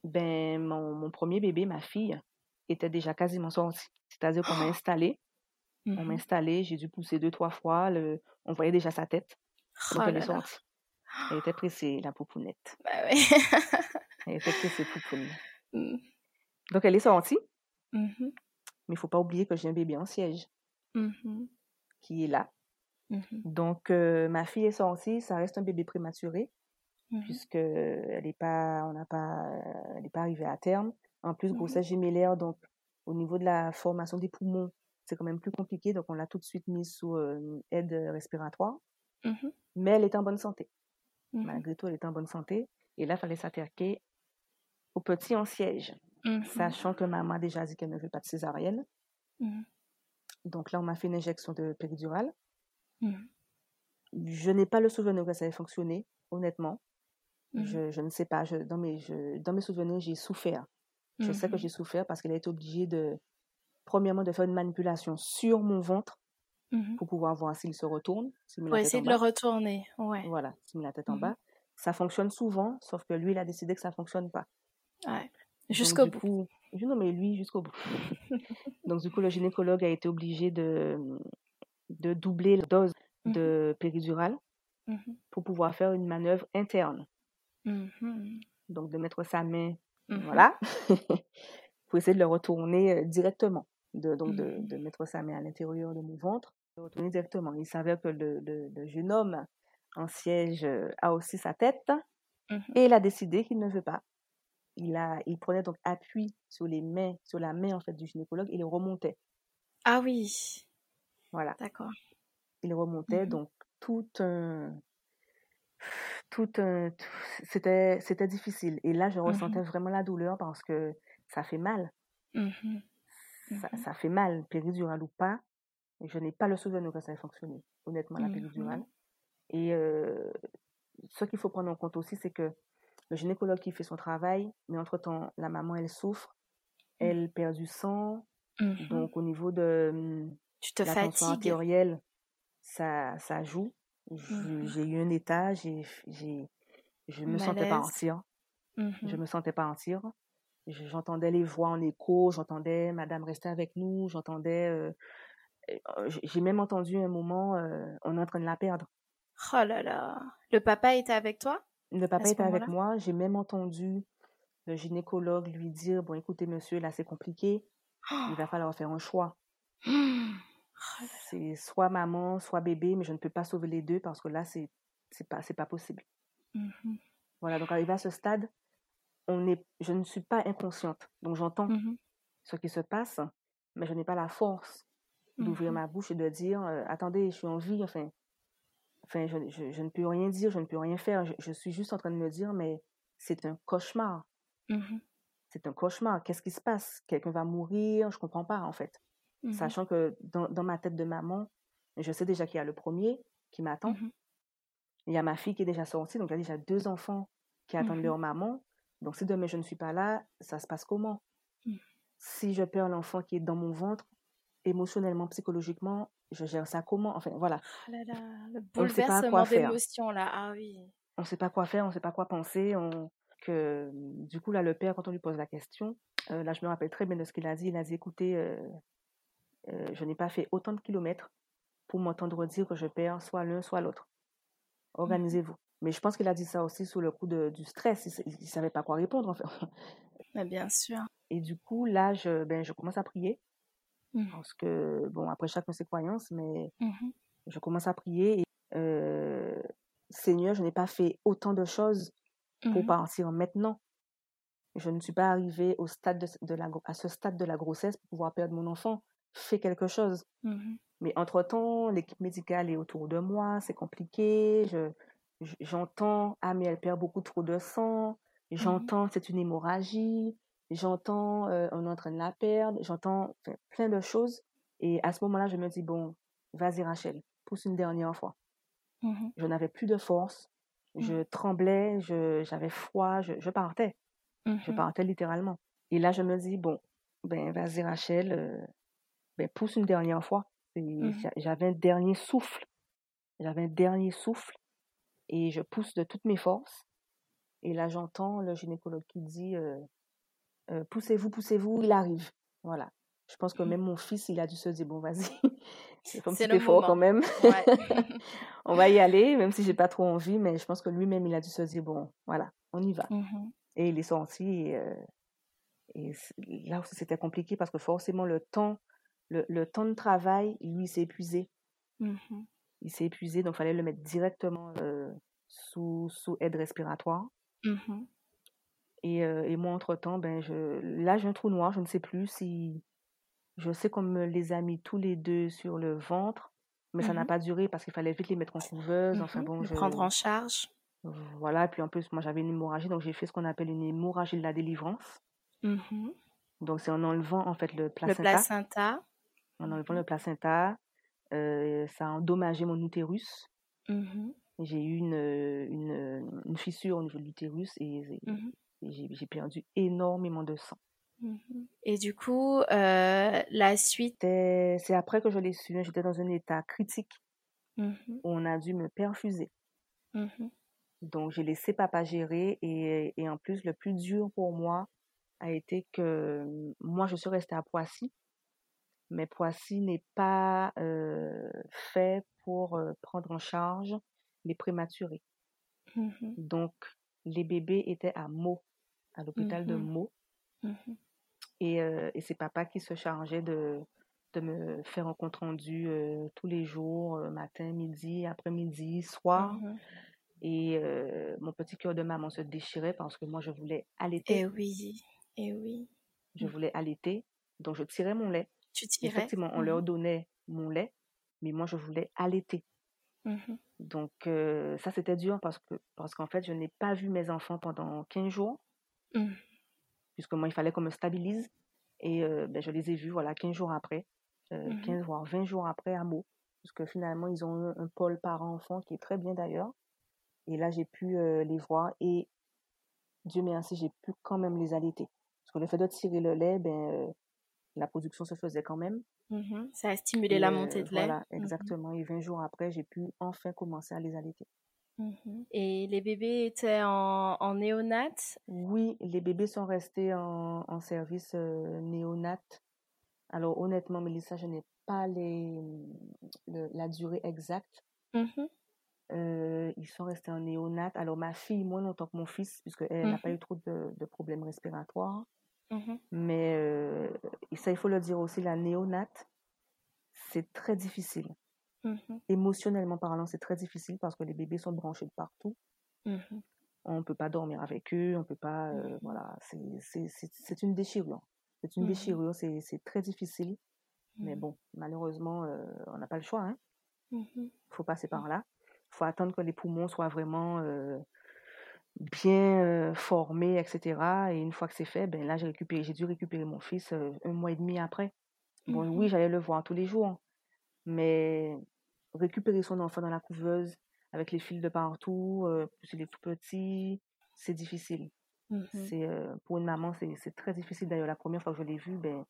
S2: ben, mon, mon premier bébé, ma fille, était déjà quasiment sorti. C'est-à-dire qu'on m'a installé. On m'a
S1: Mmh
S2: installé, j'ai dû pousser deux, trois fois. Le... On voyait déjà sa tête.
S1: Oh
S2: Donc, elle
S1: là
S2: est
S1: là.
S2: sortie. Elle était pressée, la poupounette.
S1: Bah.
S2: Elle était pressée, poupoune.
S1: Mmh.
S2: Donc, elle est sortie.
S1: Mmh
S2: Mais il faut pas oublier que j'ai un bébé en siège
S1: Mmh
S2: qui est là.
S1: Mmh
S2: Donc, euh, ma fille est sortie. Ça reste un bébé prématuré puisque elle n'est pas, on n'a pas, elle n'est pas arrivée à terme. En plus, grossesse gémellaire, donc au niveau de la formation des poumons, c'est quand même plus compliqué. Donc, on l'a tout de suite mise sous euh, aide respiratoire. Mais elle est en bonne santé.
S1: Mmh
S2: Malgré tout, elle est en bonne santé. Et là, il fallait s'attaquer au petit en siège,
S1: Mmh
S2: sachant que maman a déjà dit qu'elle ne veut pas de césarienne.
S1: Mmh
S2: Donc là, on m'a fait une injection de péridurale. Je n'ai pas le souvenir que ça ait fonctionné, honnêtement. Je, je ne sais pas. Je, dans, mes, je- dans mes souvenirs, j'ai souffert. Je sais que j'ai souffert parce qu'elle a été obligée de, premièrement, de faire une manipulation sur mon ventre
S1: Mmh
S2: pour pouvoir voir s'il se retourne,
S1: Pour essayer de le retourner. Ouais.
S2: Voilà, s'il met la tête en
S1: Mmh
S2: bas. Ça fonctionne souvent, sauf que lui, il a décidé que ça ne fonctionne pas.
S1: Ouais. Jusqu'au bout.
S2: coup, je- non, mais lui, jusqu'au bout. (laughs) Donc, du coup, le gynécologue a été obligé de, de doubler la dose
S1: Mmh
S2: de péridurale pour pouvoir faire une manœuvre interne. Donc, de mettre sa main, voilà, (laughs) pour essayer de le retourner euh, directement. De, donc, de, de mettre sa main à l'intérieur de mon ventre, de retourner directement. Il s'avère que le, le, le jeune homme en siège euh, a aussi sa tête
S1: Mmh
S2: et il a décidé qu'il ne veut pas. Il, a, il prenait donc appui sur les mains, sur la main en fait du gynécologue et il remontait.
S1: Ah oui.
S2: Voilà,
S1: D'accord.
S2: il remontait
S1: Mmh
S2: donc tout un, tout un, c'était, c'était difficile. Et là, je
S1: Mmh
S2: ressentais vraiment la douleur parce que ça fait mal. Ça, ça fait mal, péridurale ou pas. Je n'ai pas le souvenir que ça ait fonctionné, honnêtement, la
S1: Mmh
S2: péridurale. Et euh, ce qu'il faut prendre en compte aussi, c'est que le gynécologue qui fait son travail, mais entre-temps, la maman, elle souffre,
S1: Mmh
S2: elle perd du sang.
S1: Mmh
S2: Donc, au niveau de hum,
S1: Tu te
S2: la tension artérielle, ça, ça joue.
S1: Mmh
S2: J'ai eu un état, j'ai, je me sentais pas en
S1: Malaise.
S2: tir. Je
S1: Mmh
S2: me sentais pas en tir. Je- J'entendais les voix en écho, j'entendais Madame rester avec nous, j'entendais. euh, j'ai même entendu un moment, euh, on est en train de la perdre.
S1: Oh là là. Le papa était avec toi?
S2: Le papa était avec moi. J'ai même entendu le gynécologue lui dire, bon, écoutez, monsieur, là, c'est compliqué. Il va falloir faire un choix. C'est soit maman, soit bébé, mais je ne peux pas sauver les deux parce que là, c'est pas, pas possible.
S1: Mhm,
S2: Voilà, donc arrivé à ce stade, on est, je ne suis pas inconsciente. Donc j'entends
S1: mhm,
S2: ce qui se passe, mais je n'ai pas la force d'ouvrir
S1: mhm,
S2: ma bouche et de dire, euh, attendez, je suis en vie, enfin, enfin je, je- je ne peux rien dire, je ne peux rien faire. Je, je suis juste en train de me dire, mais c'est un cauchemar.
S1: mhm,
S2: C'est un cauchemar. Qu'est-ce qui se passe? Quelqu'un va mourir? Je comprends pas, en fait.
S1: mhm,
S2: Sachant que dans, dans ma tête de maman, je sais déjà qu'il y a le premier qui m'attend. Il y a ma fille qui est déjà sortie, donc il y a déjà deux enfants qui attendent leur maman. Donc si demain je ne suis pas là, ça se passe comment? Si je perds l'enfant qui est dans mon ventre, émotionnellement, psychologiquement, je gère ça comment? Enfin, voilà.
S1: Oh là là, le
S2: On ne sait pas quoi
S1: bouleversement
S2: faire.
S1: d'émotions là. Ah oui.
S2: On ne sait pas quoi faire, on ne sait pas quoi penser. On... Que, du coup, là, le père, quand on lui pose la question, euh, là, je me rappelle très bien de ce qu'il a dit. Il a dit, écoutez, euh, euh, je n'ai pas fait autant de kilomètres pour m'entendre dire que je perds soit l'un, soit l'autre.
S1: Mhm,
S2: Organisez-vous. Mais je pense qu'il a dit ça aussi sous le coup de- du stress. Il ne savait pas quoi répondre, en fait.
S1: Mais bien sûr.
S2: Et du coup, là, je, ben, je commence à prier.
S1: Mhm,
S2: Parce que, bon, après chacun ses croyances, mais
S1: mhm,
S2: je commence à prier. Et, euh, Seigneur, je n'ai pas fait autant de choses pour
S1: mhm,
S2: partir maintenant. Je ne suis pas arrivée au stade de, de la, à ce stade de la grossesse pour pouvoir perdre mon enfant. Fais quelque chose. Mais entre-temps, l'équipe médicale est autour de moi, c'est compliqué. Je, je- j'entends, ah, mais elle perd beaucoup trop de sang. J'entends, c'est une hémorragie. J'entends, euh, on est en train de la perdre. J'entends enfin, plein de choses. Et à ce moment-là, je me dis, bon, vas-y, Rachel, pousse une dernière fois.
S1: mhm,
S2: Je n'avais plus de force. Je
S1: mhm,
S2: tremblais, je, j'avais froid, je, je partais. Je
S1: mhm,
S2: partais littéralement. Et là, je me dis, bon, ben, vas-y, Rachel, euh, ben, pousse une dernière fois. J'avais un dernier souffle. J'avais un dernier souffle et je pousse de toutes mes forces. Et là, j'entends le gynécologue qui dit, euh, euh, poussez-vous, poussez-vous, il arrive. Voilà. Je pense que
S1: Mhm.
S2: même mon fils, il a dû se dire, bon, vas-y, (laughs) c'est comme
S1: le
S2: effort quand même.
S1: Ouais. (laughs)
S2: On va y aller, même si j'ai pas trop envie, mais je pense que lui-même, il a dû se dire, bon, voilà, on y va.
S1: Mhm,
S2: Et il est sorti et, euh, et là aussi, c'était compliqué parce que forcément, le temps, le, le temps de travail, lui, il s'est épuisé.
S1: mhm,
S2: Il s'est épuisé, donc il fallait le mettre directement euh, sous, sous aide respiratoire. Et, euh, et moi, entre-temps, ben, je, là, j'ai un trou noir. Je ne sais plus si. Je sais qu'on me les a mis tous les deux sur le ventre, mais ça n'a
S1: Mhm,
S2: pas duré parce qu'il fallait vite les mettre en couveuse. Enfin
S1: mhm.
S2: bon,
S1: Le
S2: je.
S1: prendre en charge.
S2: Voilà. Et puis en plus, moi, j'avais une hémorragie, donc j'ai fait ce qu'on appelle une hémorragie de la délivrance.
S1: Mhm.
S2: Donc, c'est en enlevant, en fait, le
S1: Le
S2: placenta.
S1: placenta.
S2: En enlevant
S1: Mhm,
S2: le placenta, euh, ça a endommagé mon utérus. J'ai eu une, une, une fissure au niveau de l'utérus et j'ai perdu énormément de sang.
S1: mhm. Et du coup, euh, la suite?
S2: C'est après que je l'ai su, hein, j'étais dans un état critique où on a dû me perfuser.
S1: mhm,
S2: Donc j'ai laissé papa gérer et, et en plus le plus dur pour moi a été que moi je suis restée à Poissy, mais Poissy n'est pas euh, fait pour euh, prendre en charge les prématurés.
S1: mhm,
S2: Donc les bébés étaient à Meaux, à l'hôpital de
S1: mhm,
S2: Meaux.
S1: mhm,
S2: Et, euh, et c'est papa qui se chargeait de, de me faire un compte rendu euh, tous les jours, euh, matin, midi, après-midi, soir.
S1: mhm.
S2: Et euh, mon petit cœur de maman se déchirait parce que moi, je voulais
S1: Eh
S2: allaiter.
S1: oui, eh oui.
S2: Je voulais allaiter. Donc, je tirais mon lait.
S1: Tu tirais?
S2: Effectivement, on leur donnait mon lait, mais moi, je voulais allaiter. Donc, ça, c'était dur parce que parce qu'en fait, je n'ai pas vu mes enfants pendant 15 jours,
S1: mhm,
S2: puisque moi, il fallait qu'on me stabilise. Et euh, ben, je les ai vus, voilà, 15 jours après, euh,
S1: mhm,
S2: 15 voire 20 jours après à Meaux. Parce que finalement, ils ont un, un pôle parent-enfant qui est très bien d'ailleurs. Et là, j'ai pu euh, les voir et Dieu merci, j'ai pu quand même les allaiter. Parce que le fait de tirer le lait, ben, la production se faisait quand même.
S1: mhm. Ça a stimulé
S2: Et
S1: la montée de lait.
S2: voilà,
S1: Mhm,
S2: exactement. Et 20 jours après, j'ai pu enfin commencer à les allaiter.
S1: Mhm. Et les bébés étaient en, en néonat?
S2: Oui, les bébés sont restés en, en service euh, néonat. Alors honnêtement, Mélissa, je n'ai pas les, le- la durée exacte.
S1: Mhm,
S2: Euh, ils sont restés en néonat. Alors, ma fille, moins longtemps que mon fils, puisqu'elle n'a pas eu trop de, de problèmes respiratoires.
S1: Mhm.
S2: Mais euh, ça, il faut le dire aussi, la néonate, c'est très difficile.
S1: Mhm.
S2: Émotionnellement parlant, c'est très difficile parce que les bébés sont branchés de partout.
S1: Mhm.
S2: On ne peut pas dormir avec eux, on peut pas. euh, voilà, c'est- une déchirure. C'est une
S1: Mhm.
S2: déchirure, c'est très difficile. Mais bon, malheureusement, euh, on n'a pas le choix. Hein. Il faut passer par là. Il faut attendre que les poumons soient vraiment euh, bien euh, formés, etc. Et une fois que c'est fait, ben là, j'ai récupéré, j'ai dû récupérer mon fils un mois et demi après. Bon, oui, j'allais le voir tous les jours, mais récupérer son enfant dans la couveuse avec les fils de partout, euh, il est tout petit, c'est difficile.
S1: Mhm.
S2: C'est euh, pour une maman, c'est très difficile. D'ailleurs, la première fois que je l'ai vu, ben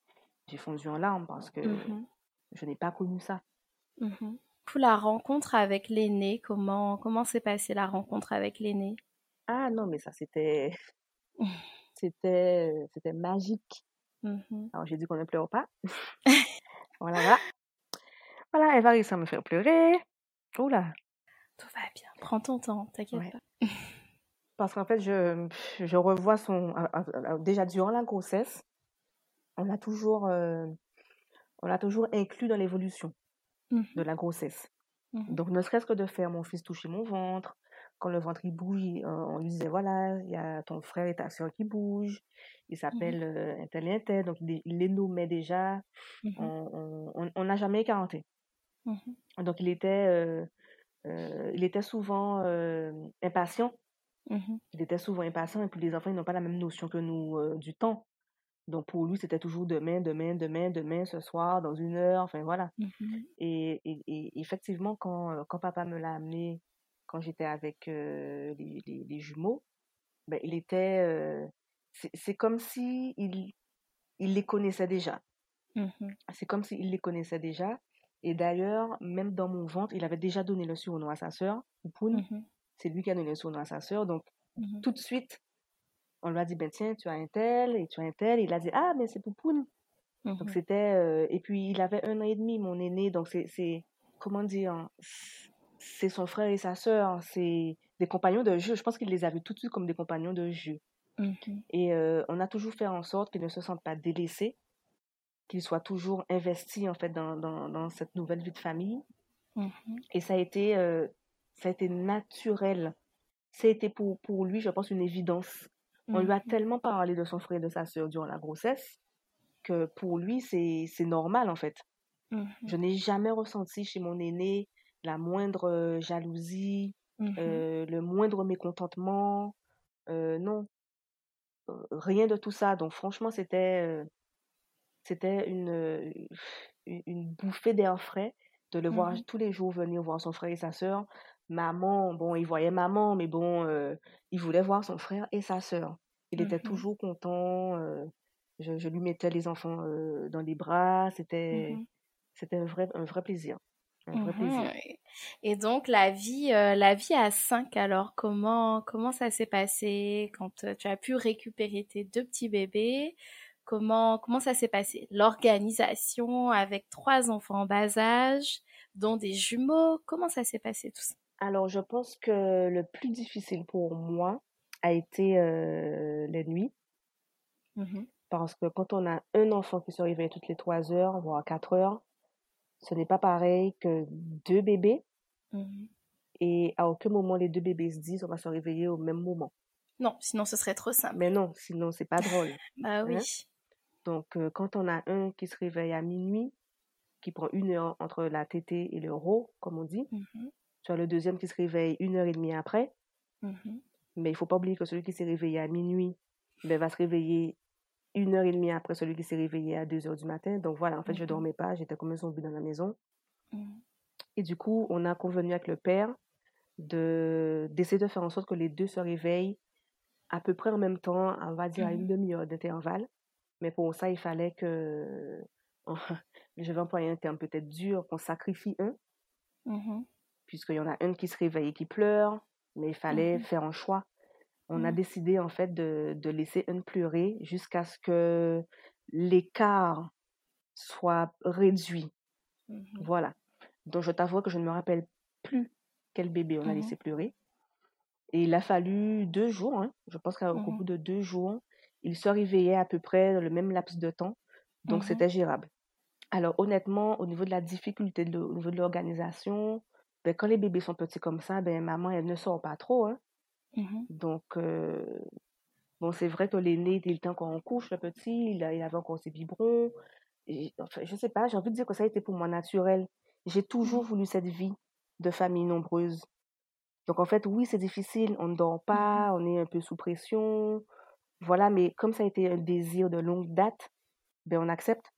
S2: j'ai fondu en larmes parce que
S1: Mhm.
S2: je n'ai pas connu ça.
S1: Mhm. Pour la rencontre avec l'aîné, comment comment s'est passée la rencontre avec l'aîné?
S2: Ah non, mais ça c'était (laughs) c'était c'était magique.
S1: Mhm.
S2: Alors j'ai dit qu'on ne pleure pas. (laughs) Voilà, voilà. Elle va réussir à me faire pleurer. Oula.
S1: Tout va bien. Prends ton temps, t'inquiète
S2: Ouais.
S1: pas. (laughs)
S2: Parce qu'en fait, je, je revois son. ah, ah, ah, Déjà, durant la grossesse, on l'a toujours, euh, on toujours inclus dans l'évolution de la grossesse.
S1: Mhm.
S2: Donc, ne serait-ce que de faire mon fils toucher mon ventre, quand le ventre il bouge, on lui disait voilà, il y a ton frère et ta soeur qui bougent, il
S1: Mhm.
S2: s'appelle euh, un tel et un tel, donc il, les- il les nommait déjà, on on- on- on n'a jamais écarté.
S1: Mhm.
S2: Donc, il était, euh, euh, il était souvent euh, impatient.
S1: Mhm.
S2: Il était souvent impatient et puis les enfants ils n'ont pas la même notion que nous du temps. Donc pour lui, c'était toujours demain, demain, demain, demain, ce soir, dans une heure, enfin voilà.
S1: Mhm.
S2: Et, et, et effectivement, quand, quand papa me l'a amené, quand j'étais avec euh, les, les, les jumeaux, ben, il était. euh, c'est comme si il, il les connaissait déjà. C'est comme s'il les connaissait déjà. Et d'ailleurs, même dans mon ventre, il avait déjà donné le surnom à sa sœur, Poupoune.
S1: Mhm.
S2: C'est lui qui a donné le surnom à sa sœur. Donc,
S1: Mhm.
S2: tout de suite, on lui a dit, ben tiens, tu as un tel et tu as un tel. il a dit, ah, mais c'est Poupoune. Donc
S1: Mhm.
S2: c'était, euh, et puis il avait un an et demi, mon aîné. Donc c'est, comment dire, c'est son frère et sa sœur. C'est des compagnons de jeu. Je pense qu'il les a vus tout de suite comme des compagnons de jeu.
S1: Mhm.
S2: Et euh, on a toujours fait en sorte qu'ils ne se sentent pas délaissés, qu'ils soient toujours investis en fait dans, dans, dans cette nouvelle vie de famille.
S1: Mhm.
S2: Et ça a été, euh, ça a été naturel. Ça a été pour, pour lui, je pense, une évidence. On lui a
S1: Mhm.
S2: tellement parlé de son frère et de sa sœur durant la grossesse que pour lui, c'est, c'est normal en fait.
S1: Mhm.
S2: Je n'ai jamais ressenti chez mon aîné la moindre euh, jalousie, euh, le moindre mécontentement. Euh, non, rien de tout ça. Donc franchement, c'était, c'était une, une bouffée d'air frais de le voir
S1: Mhm.
S2: tous les jours venir voir son frère et sa sœur. Maman, bon, il voyait maman, mais bon, euh, il voulait voir son frère et sa sœur. Il était
S1: Mhm.
S2: toujours content. euh, je, je lui mettais les enfants euh, dans les bras. C'était,
S1: Mhm.
S2: c'était un vrai, un vrai plaisir. Un vrai plaisir.
S1: Et- donc la vie, la vie à 5, alors comment comment ça s'est passé quand tu as pu récupérer tes deux petits bébés? Comment comment ça s'est passé? L'organisation avec trois enfants en bas âge, dont des jumeaux, comment ça s'est passé tout ça?
S2: Alors, je pense que le plus difficile pour moi a été euh, les nuits.
S1: Mhm.
S2: Parce que quand on a un enfant qui se réveille toutes les trois heures, voire quatre heures, ce n'est pas pareil que deux bébés.
S1: Mhm.
S2: Et à aucun moment les deux bébés se disent on va se réveiller au même moment.
S1: Non, sinon ce serait trop simple.
S2: Mais non, sinon c'est pas drôle. (laughs)
S1: Bah oui.
S2: Hein? Donc euh, quand on a un qui se réveille à minuit, qui prend une heure entre la tétée et le ro, comme on dit,
S1: Mhm.
S2: tu as le deuxième qui se réveille une heure et demie après.
S1: Mhm.
S2: Mais il faut pas oublier que celui qui s'est réveillé à minuit ben, va se réveiller une heure et demie après celui qui s'est réveillé à deux heures du matin. Donc voilà, en fait, je
S1: Mhm.
S2: dormais pas, j'étais comme un zombie dans la maison. Et du coup, on a convenu avec le père de d'essayer de faire en sorte que les deux se réveillent à peu près en même temps, on va dire à une demi-heure d'intervalle. Mais pour ça, il fallait que, (laughs) je vais employer un terme peut-être dur, qu'on sacrifie un,
S1: Mhm.
S2: puisqu'il y en a un qui se réveille et qui pleure, mais il fallait
S1: Mhm.
S2: faire un choix. On a
S1: Mhm.
S2: décidé en fait de, de laisser un pleurer jusqu'à ce que l'écart soit réduit. Voilà. Donc je t'avoue que je ne me rappelle plus quel bébé on a
S1: Mmh
S2: laissé pleurer. Et il a fallu deux jours, hein. Je pense qu'au
S1: Mmh
S2: bout de deux jours, il se réveillait à peu près dans le même laps de temps. Donc,
S1: Mmh
S2: c'était gérable. Alors, honnêtement, au niveau de la difficulté, de, au niveau de l'organisation, ben, quand les bébés sont petits comme ça, ben, maman, elle ne sort pas trop. Hein.
S1: Mmh
S2: Donc, euh, bon, c'est vrai que l'aîné, dès le temps qu'on couche, le petit, il, il avait encore ses biberons. Et, enfin, je sais pas, j'ai envie de dire que ça a été pour moi naturel. J'ai toujours voulu cette vie de famille nombreuse. Donc, en fait, oui, c'est difficile, on ne dort pas, on est un peu sous pression. Voilà, mais comme ça a été un désir de longue date, ben, on accepte.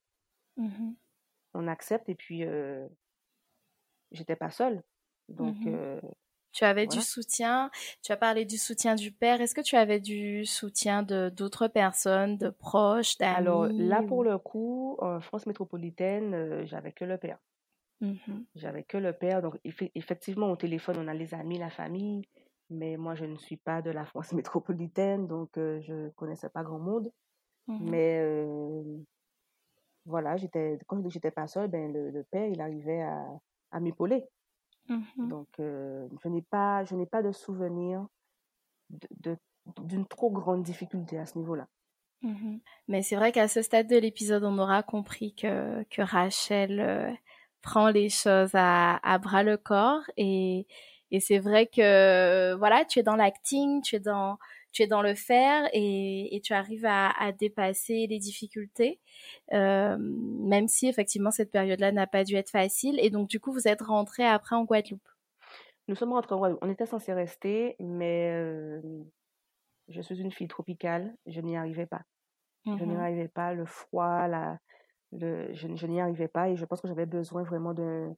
S1: Mmh
S2: On accepte et puis, euh, j'étais pas seule. Donc,
S1: Mmh
S2: euh,
S1: Tu avais du soutien, tu as parlé du soutien du père. Est-ce que tu avais du soutien de d'autres personnes, de proches,
S2: Alors, là,
S1: d'amis
S2: pour
S1: ou...
S2: le coup, en France métropolitaine, euh, j'avais que le père.
S1: Mhm,
S2: J'avais que le père. Donc, effe- effectivement, au téléphone, on a les amis, la famille. Mais moi, je ne suis pas de la France (laughs) métropolitaine, donc euh, je ne connaissais pas grand monde.
S1: mhm,
S2: Mais euh, voilà, j'étais, quand je dis que j'étais pas seule, ben, le, le père, il arrivait à, à m'épauler.
S1: mhm.
S2: Donc, euh, je n'ai pas, je n'ai pas de souvenir de, de- d'une trop grande difficulté à ce niveau-là.
S1: Mhm. Mais c'est vrai qu'à ce stade de l'épisode, on aura compris que, que Rachel euh, prend les choses à, à bras le corps et, et c'est vrai que voilà, tu es dans l'acting, tu es dans tu es dans le faire et, et tu arrives à, à dépasser les difficultés, euh, même si effectivement cette période-là n'a pas dû être facile. Et donc du coup, vous êtes rentré après en Guadeloupe.
S2: Nous sommes rentrés, en Guadeloupe. on était censé rester, mais euh, je suis une fille tropicale, je n'y arrivais pas. Je n'y
S1: Mhm,
S2: arrivais pas, le froid, la, le, je, je n'y arrivais pas et je pense que j'avais besoin vraiment de,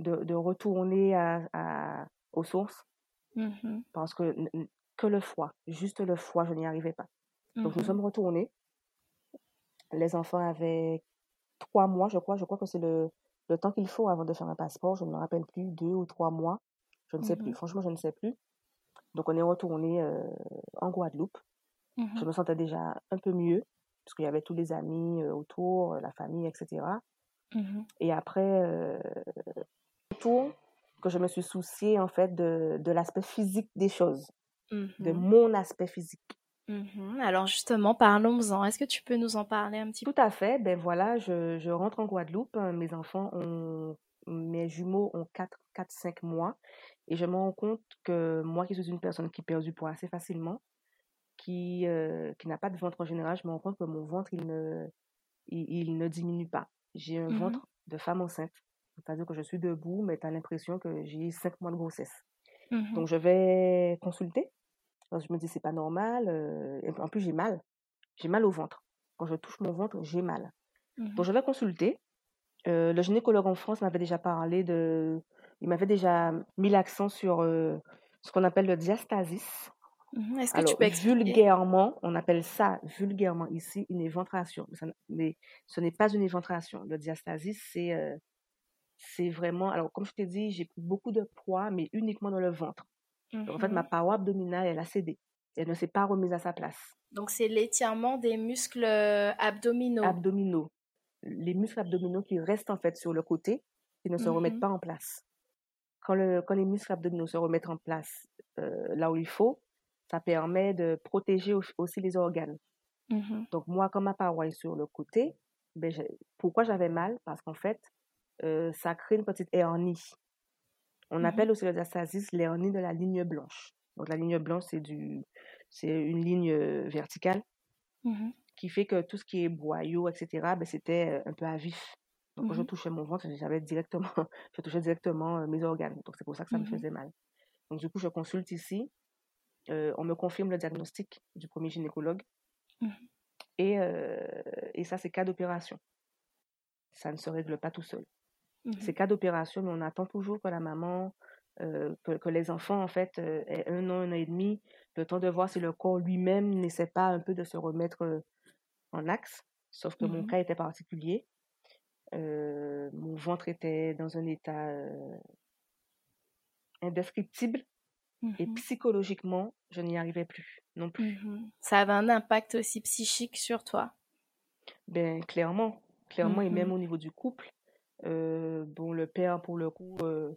S2: de, de retourner à, à- aux sources
S1: mhm,
S2: parce que que le froid, juste le froid, je n'y arrivais pas. Donc nous
S1: mhm,
S2: sommes retournés. Les enfants avaient trois mois, je crois. Je crois que c'est le, le temps qu'il faut avant de faire un passeport. Je ne me rappelle plus, deux ou trois mois. Je ne sais plus.
S1: mhm,
S2: Franchement, je ne sais plus. Donc on est retourné euh, en Guadeloupe. Je me sentais déjà un peu mieux parce qu'il y avait tous les amis euh, autour, la famille, etc. Et après, euh, autour, que je me suis souciée en fait de, de l'aspect physique des choses, de
S1: mhm,
S2: mon aspect physique.
S1: mhm. Alors justement, parlons-en. Est-ce que tu peux nous en parler un petit peu?
S2: Tout à fait. Ben voilà, je, je rentre en Guadeloupe. hein, Mes enfants ont, mes jumeaux ont 4, 4, 5 mois. Et je me rends compte que moi, qui suis une personne qui perd du poids assez facilement, qui, euh, qui n'a pas de ventre en général, je me rends compte que mon ventre, il ne, il, il ne diminue pas. J'ai un
S1: Mhm,
S2: ventre de femme enceinte. C'est-à-dire que je suis debout, mais tu as l'impression que j'ai 5 mois de grossesse.
S1: mhm,
S2: Donc, je vais consulter. Je me dis, c'est pas normal. euh, en plus, j'ai mal. J'ai mal au ventre. Quand je touche mon ventre, j'ai mal. Donc,
S1: mhm,
S2: je vais consulter. Euh, le gynécologue en France m'avait déjà parlé de... Il m'avait déjà mis l'accent sur euh, ce qu'on appelle le diastasis.
S1: mhm. Est-ce que tu peux expliquer?
S2: vulgairement, on appelle ça vulgairement ici une éventration. Mais, ça n- mais ce n'est pas une éventration. Le diastasis, c'est euh, c'est vraiment... Alors, comme je t'ai dit, j'ai pris beaucoup de poids, mais uniquement dans le ventre. Donc, en fait, ma
S1: Mhm.
S2: paroi abdominale, elle a cédé. Elle ne s'est pas remise à sa place.
S1: Donc c'est l'étirement des muscles euh, abdominaux.
S2: Abdominaux. Les muscles abdominaux qui restent en fait sur le côté, qui ne se remettent
S1: Mhm,
S2: pas en place. Quand, le, quand les muscles abdominaux se remettent en place euh, là où il faut, ça permet de protéger au- aussi les organes.
S1: mhm,
S2: Donc moi, quand ma paroi est sur le côté, ben, pourquoi j'avais mal? Parce qu'en fait, euh, ça crée une petite hernie. On
S1: mhm,
S2: appelle aussi le diastasis l'hernie de la ligne blanche. Donc la ligne blanche, c'est du, c'est une ligne euh, verticale
S1: mhm,
S2: qui fait que tout ce qui est boyau, etc., ben, c'était euh, un peu à vif. Donc quand je
S1: mhm,
S2: touchais mon ventre, j'avais directement, (laughs) je touchais directement mes organes. Donc c'est pour ça que ça me faisait mal. Donc du coup, je consulte ici. euh, on me confirme le diagnostic du premier gynécologue. Et, euh, et ça, c'est cas d'opération. Ça ne se règle pas tout seul. C'est
S1: mhm,
S2: cas d'opération, mais on attend toujours que la maman, euh, que, que les enfants, en fait, euh, aient un an, un an et demi, le temps de voir si le corps lui-même n'essaie pas un peu de se remettre euh, en axe. Sauf que mon
S1: mhm,
S2: cas était particulier. Euh, mon ventre était dans un état indescriptible et
S1: mhm,
S2: psychologiquement, je n'y arrivais plus non plus.
S1: mhm. Ça avait un impact aussi psychique sur toi?
S2: Ben, clairement, clairement, et même au niveau du couple, euh, bon, le père, pour le coup, euh,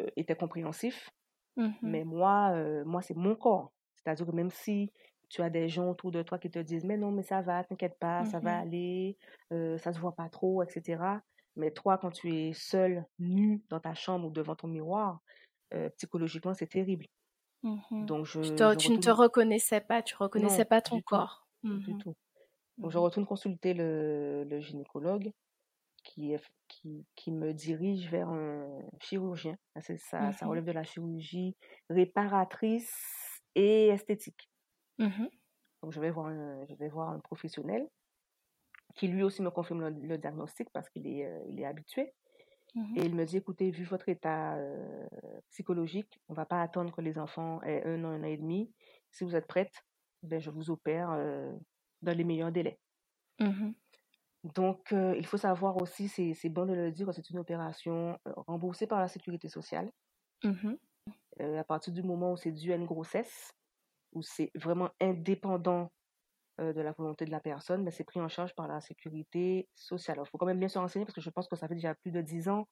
S2: euh, était compréhensif.
S1: Mmh
S2: Mais moi, euh, moi c'est mon corps. C'est-à-dire que même si tu as des gens autour de toi qui te disent, mais non, mais ça va, t'inquiète pas, ça va
S1: Mmh
S2: aller, euh, ça se voit pas trop, etc. Mais toi, quand tu es seul, nu dans ta chambre ou devant ton miroir, euh, psychologiquement, c'est terrible.
S1: Mmh
S2: Donc, je,
S1: Tu,
S2: je
S1: te- tu ne te reconnaissais pas, tu reconnaissais
S2: Non,
S1: pas ton
S2: du tout,
S1: corps.
S2: du tout. Donc, je retourne consulter le, le gynécologue qui, est- qui, qui me dirige vers un chirurgien. Ça, ça, ça
S1: Mhm.
S2: relève de la chirurgie réparatrice et esthétique.
S1: Mhm.
S2: Donc, je vais voir un, je vais voir un professionnel qui lui aussi me confirme le, le diagnostic parce qu'il est, euh, il est habitué.
S1: Mhm.
S2: Et il me dit, écoutez, vu votre état euh, psychologique, on ne va pas attendre que les enfants aient un an, un an et demi. Si vous êtes prête, ben, je vous opère euh, dans les meilleurs délais. Donc, euh, il faut savoir aussi, c'est c'est bon de le dire, c'est une opération euh, remboursée par la sécurité sociale.
S1: Mhm.
S2: Euh, à partir du moment où c'est dû à une grossesse, où c'est vraiment indépendant de la volonté de la personne, mais c'est pris en charge par la sécurité sociale. Il faut quand même bien se renseigner parce que je pense que ça fait déjà plus de 10 ans,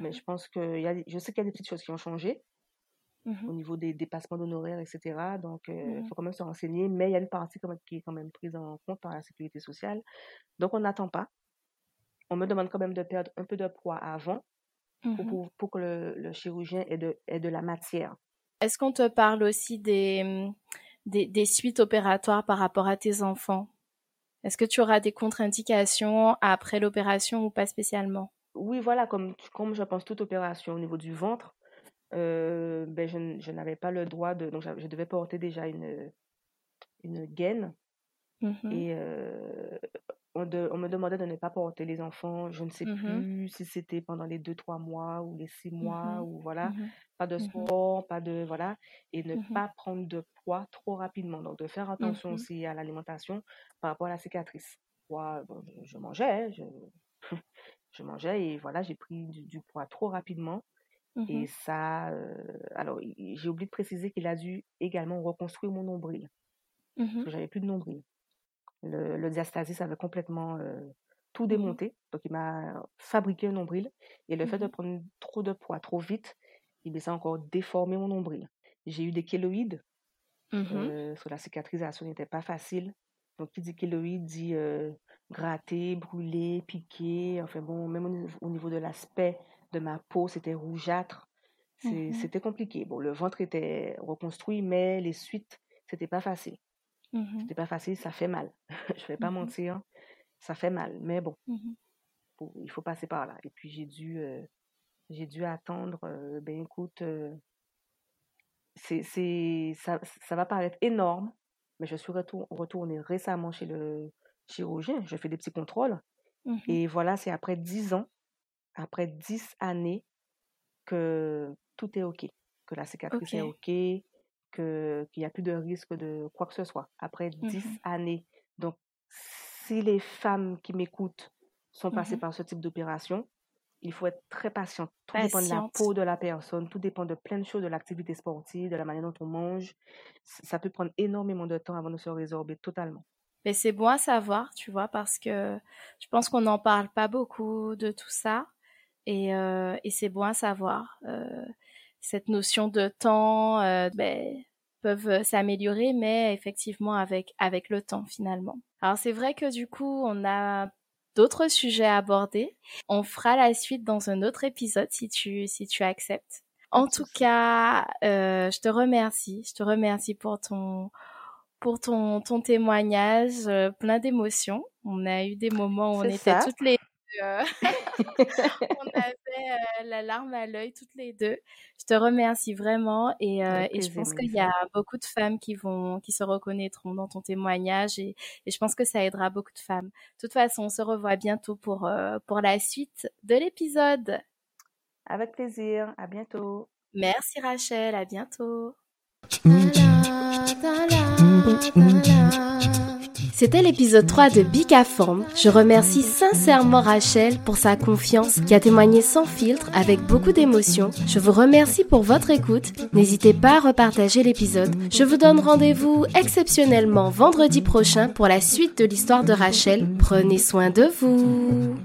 S2: mais
S1: Mhm.
S2: je pense que y a, je sais qu'il y a des petites choses qui ont changé au
S1: Mhm.
S2: niveau des dépassements d'honoraires, etc. Donc, euh, il
S1: Mhm.
S2: faut quand même se renseigner, mais il y a une partie quand même qui est quand même prise en compte par la sécurité sociale. Donc, on n'attend pas. On me demande quand même de perdre un peu de poids avant pour,
S1: Mhm.
S2: pour, pour que le, le chirurgien ait de, ait de la matière.
S1: Est-ce qu'on te parle aussi des, des, des suites opératoires par rapport à tes enfants? Est-ce que tu auras des contre-indications après l'opération ou pas spécialement?
S2: Oui, voilà, comme, comme je pense toute opération au niveau du ventre, euh, ben, je, je n'avais pas le droit de... Donc, je devais porter déjà une, une gaine
S1: Mhm.
S2: et euh, on, de- on me demandait de ne pas porter les enfants. Je ne sais
S1: Mhm.
S2: plus si c'était pendant les deux, trois mois ou les six mois
S1: Mhm.
S2: ou voilà. Pas de sport, pas de... Voilà. Et ne pas prendre de poids trop rapidement. Donc, de faire attention aussi à l'alimentation par rapport à la cicatrice. Moi, bon, je, je mangeais, je, (laughs) je mangeais et voilà, j'ai pris du, du poids trop rapidement. Et
S1: Mhm.
S2: ça, euh, alors, i- j'ai oublié de préciser qu'il a dû également reconstruire mon nombril, parce
S1: Mhm.
S2: que j'avais plus de nombril. Le, le diastasis avait complètement euh, tout
S1: Mhm.
S2: démonté, donc il m'a fabriqué un nombril. Et le fait de prendre trop de poids trop vite, bien, ça a encore déformé mon nombril. J'ai eu des kéloïdes, euh, parce que la cicatrisation n'était pas facile. Donc, qui dit kéloïde dit euh, gratter, brûler, piquer. Enfin bon, même au niveau, au niveau de l'aspect de ma peau, c'était rougeâtre.
S1: Mhm.
S2: C'était compliqué. Bon, le ventre était reconstruit, mais les suites, c'était pas facile.
S1: Mhm.
S2: C'était pas facile, ça fait mal. (laughs) Je vais pas
S1: Mhm.
S2: mentir, ça fait mal. Mais bon, faut- il faut passer par là. Et puis, j'ai dû, euh, j'ai dû attendre, euh, ben écoute, euh, c'est, ça, ça va paraître énorme, mais je suis retour- retournée récemment chez le chirurgien. Je fais des petits contrôles. Et voilà, c'est après 10 ans, après 10 années, que tout est OK, que la cicatrice est
S1: Ok.
S2: Qu'il n'y a plus de risque de quoi que ce soit. Après 10
S1: Mhm.
S2: années. Donc, si les femmes qui m'écoutent sont passées
S1: Mhm.
S2: par ce type d'opération, il faut être très patient. Tout dépend de la peau de la personne, tout dépend de plein de choses, de l'activité sportive, de la manière dont on mange. Ça peut prendre énormément de temps avant de se résorber totalement.
S1: Mais c'est bon à savoir, tu vois, parce que je pense qu'on n'en parle pas beaucoup de tout ça. Et, euh, et c'est bon à savoir. Euh, cette notion de temps euh, ben, peuvent s'améliorer, mais effectivement avec, avec le temps finalement. Alors c'est vrai que du coup, on a d'autres sujets à aborder. On fera la suite dans un autre épisode si tu, si tu acceptes. En tout cas, euh, je te remercie. Je te remercie pour ton, pour ton, ton témoignage, euh, plein d'émotions. On a eu des moments où on était
S2: ça.
S1: toutes les euh, (laughs) on avait euh, la larme à l'œil toutes les deux. Je te remercie vraiment et, euh,
S2: Avec
S1: et je
S2: plaisir,
S1: pense qu'il y a beaucoup de femmes qui vont, qui se reconnaîtront dans ton témoignage et, et je pense que ça aidera beaucoup de femmes. De toute façon, on se revoit bientôt pour, euh, pour la suite de l'épisode.
S2: Avec plaisir. À bientôt.
S1: Merci Rachel, à bientôt. C'était l'épisode 3 de Bicaform. Je remercie sincèrement Rachel pour sa confiance qui a témoigné sans filtre avec beaucoup d'émotion. Je vous remercie pour votre écoute. N'hésitez pas à repartager l'épisode. Je vous donne rendez-vous exceptionnellement vendredi prochain pour la suite de l'histoire de Rachel. Prenez soin de vous.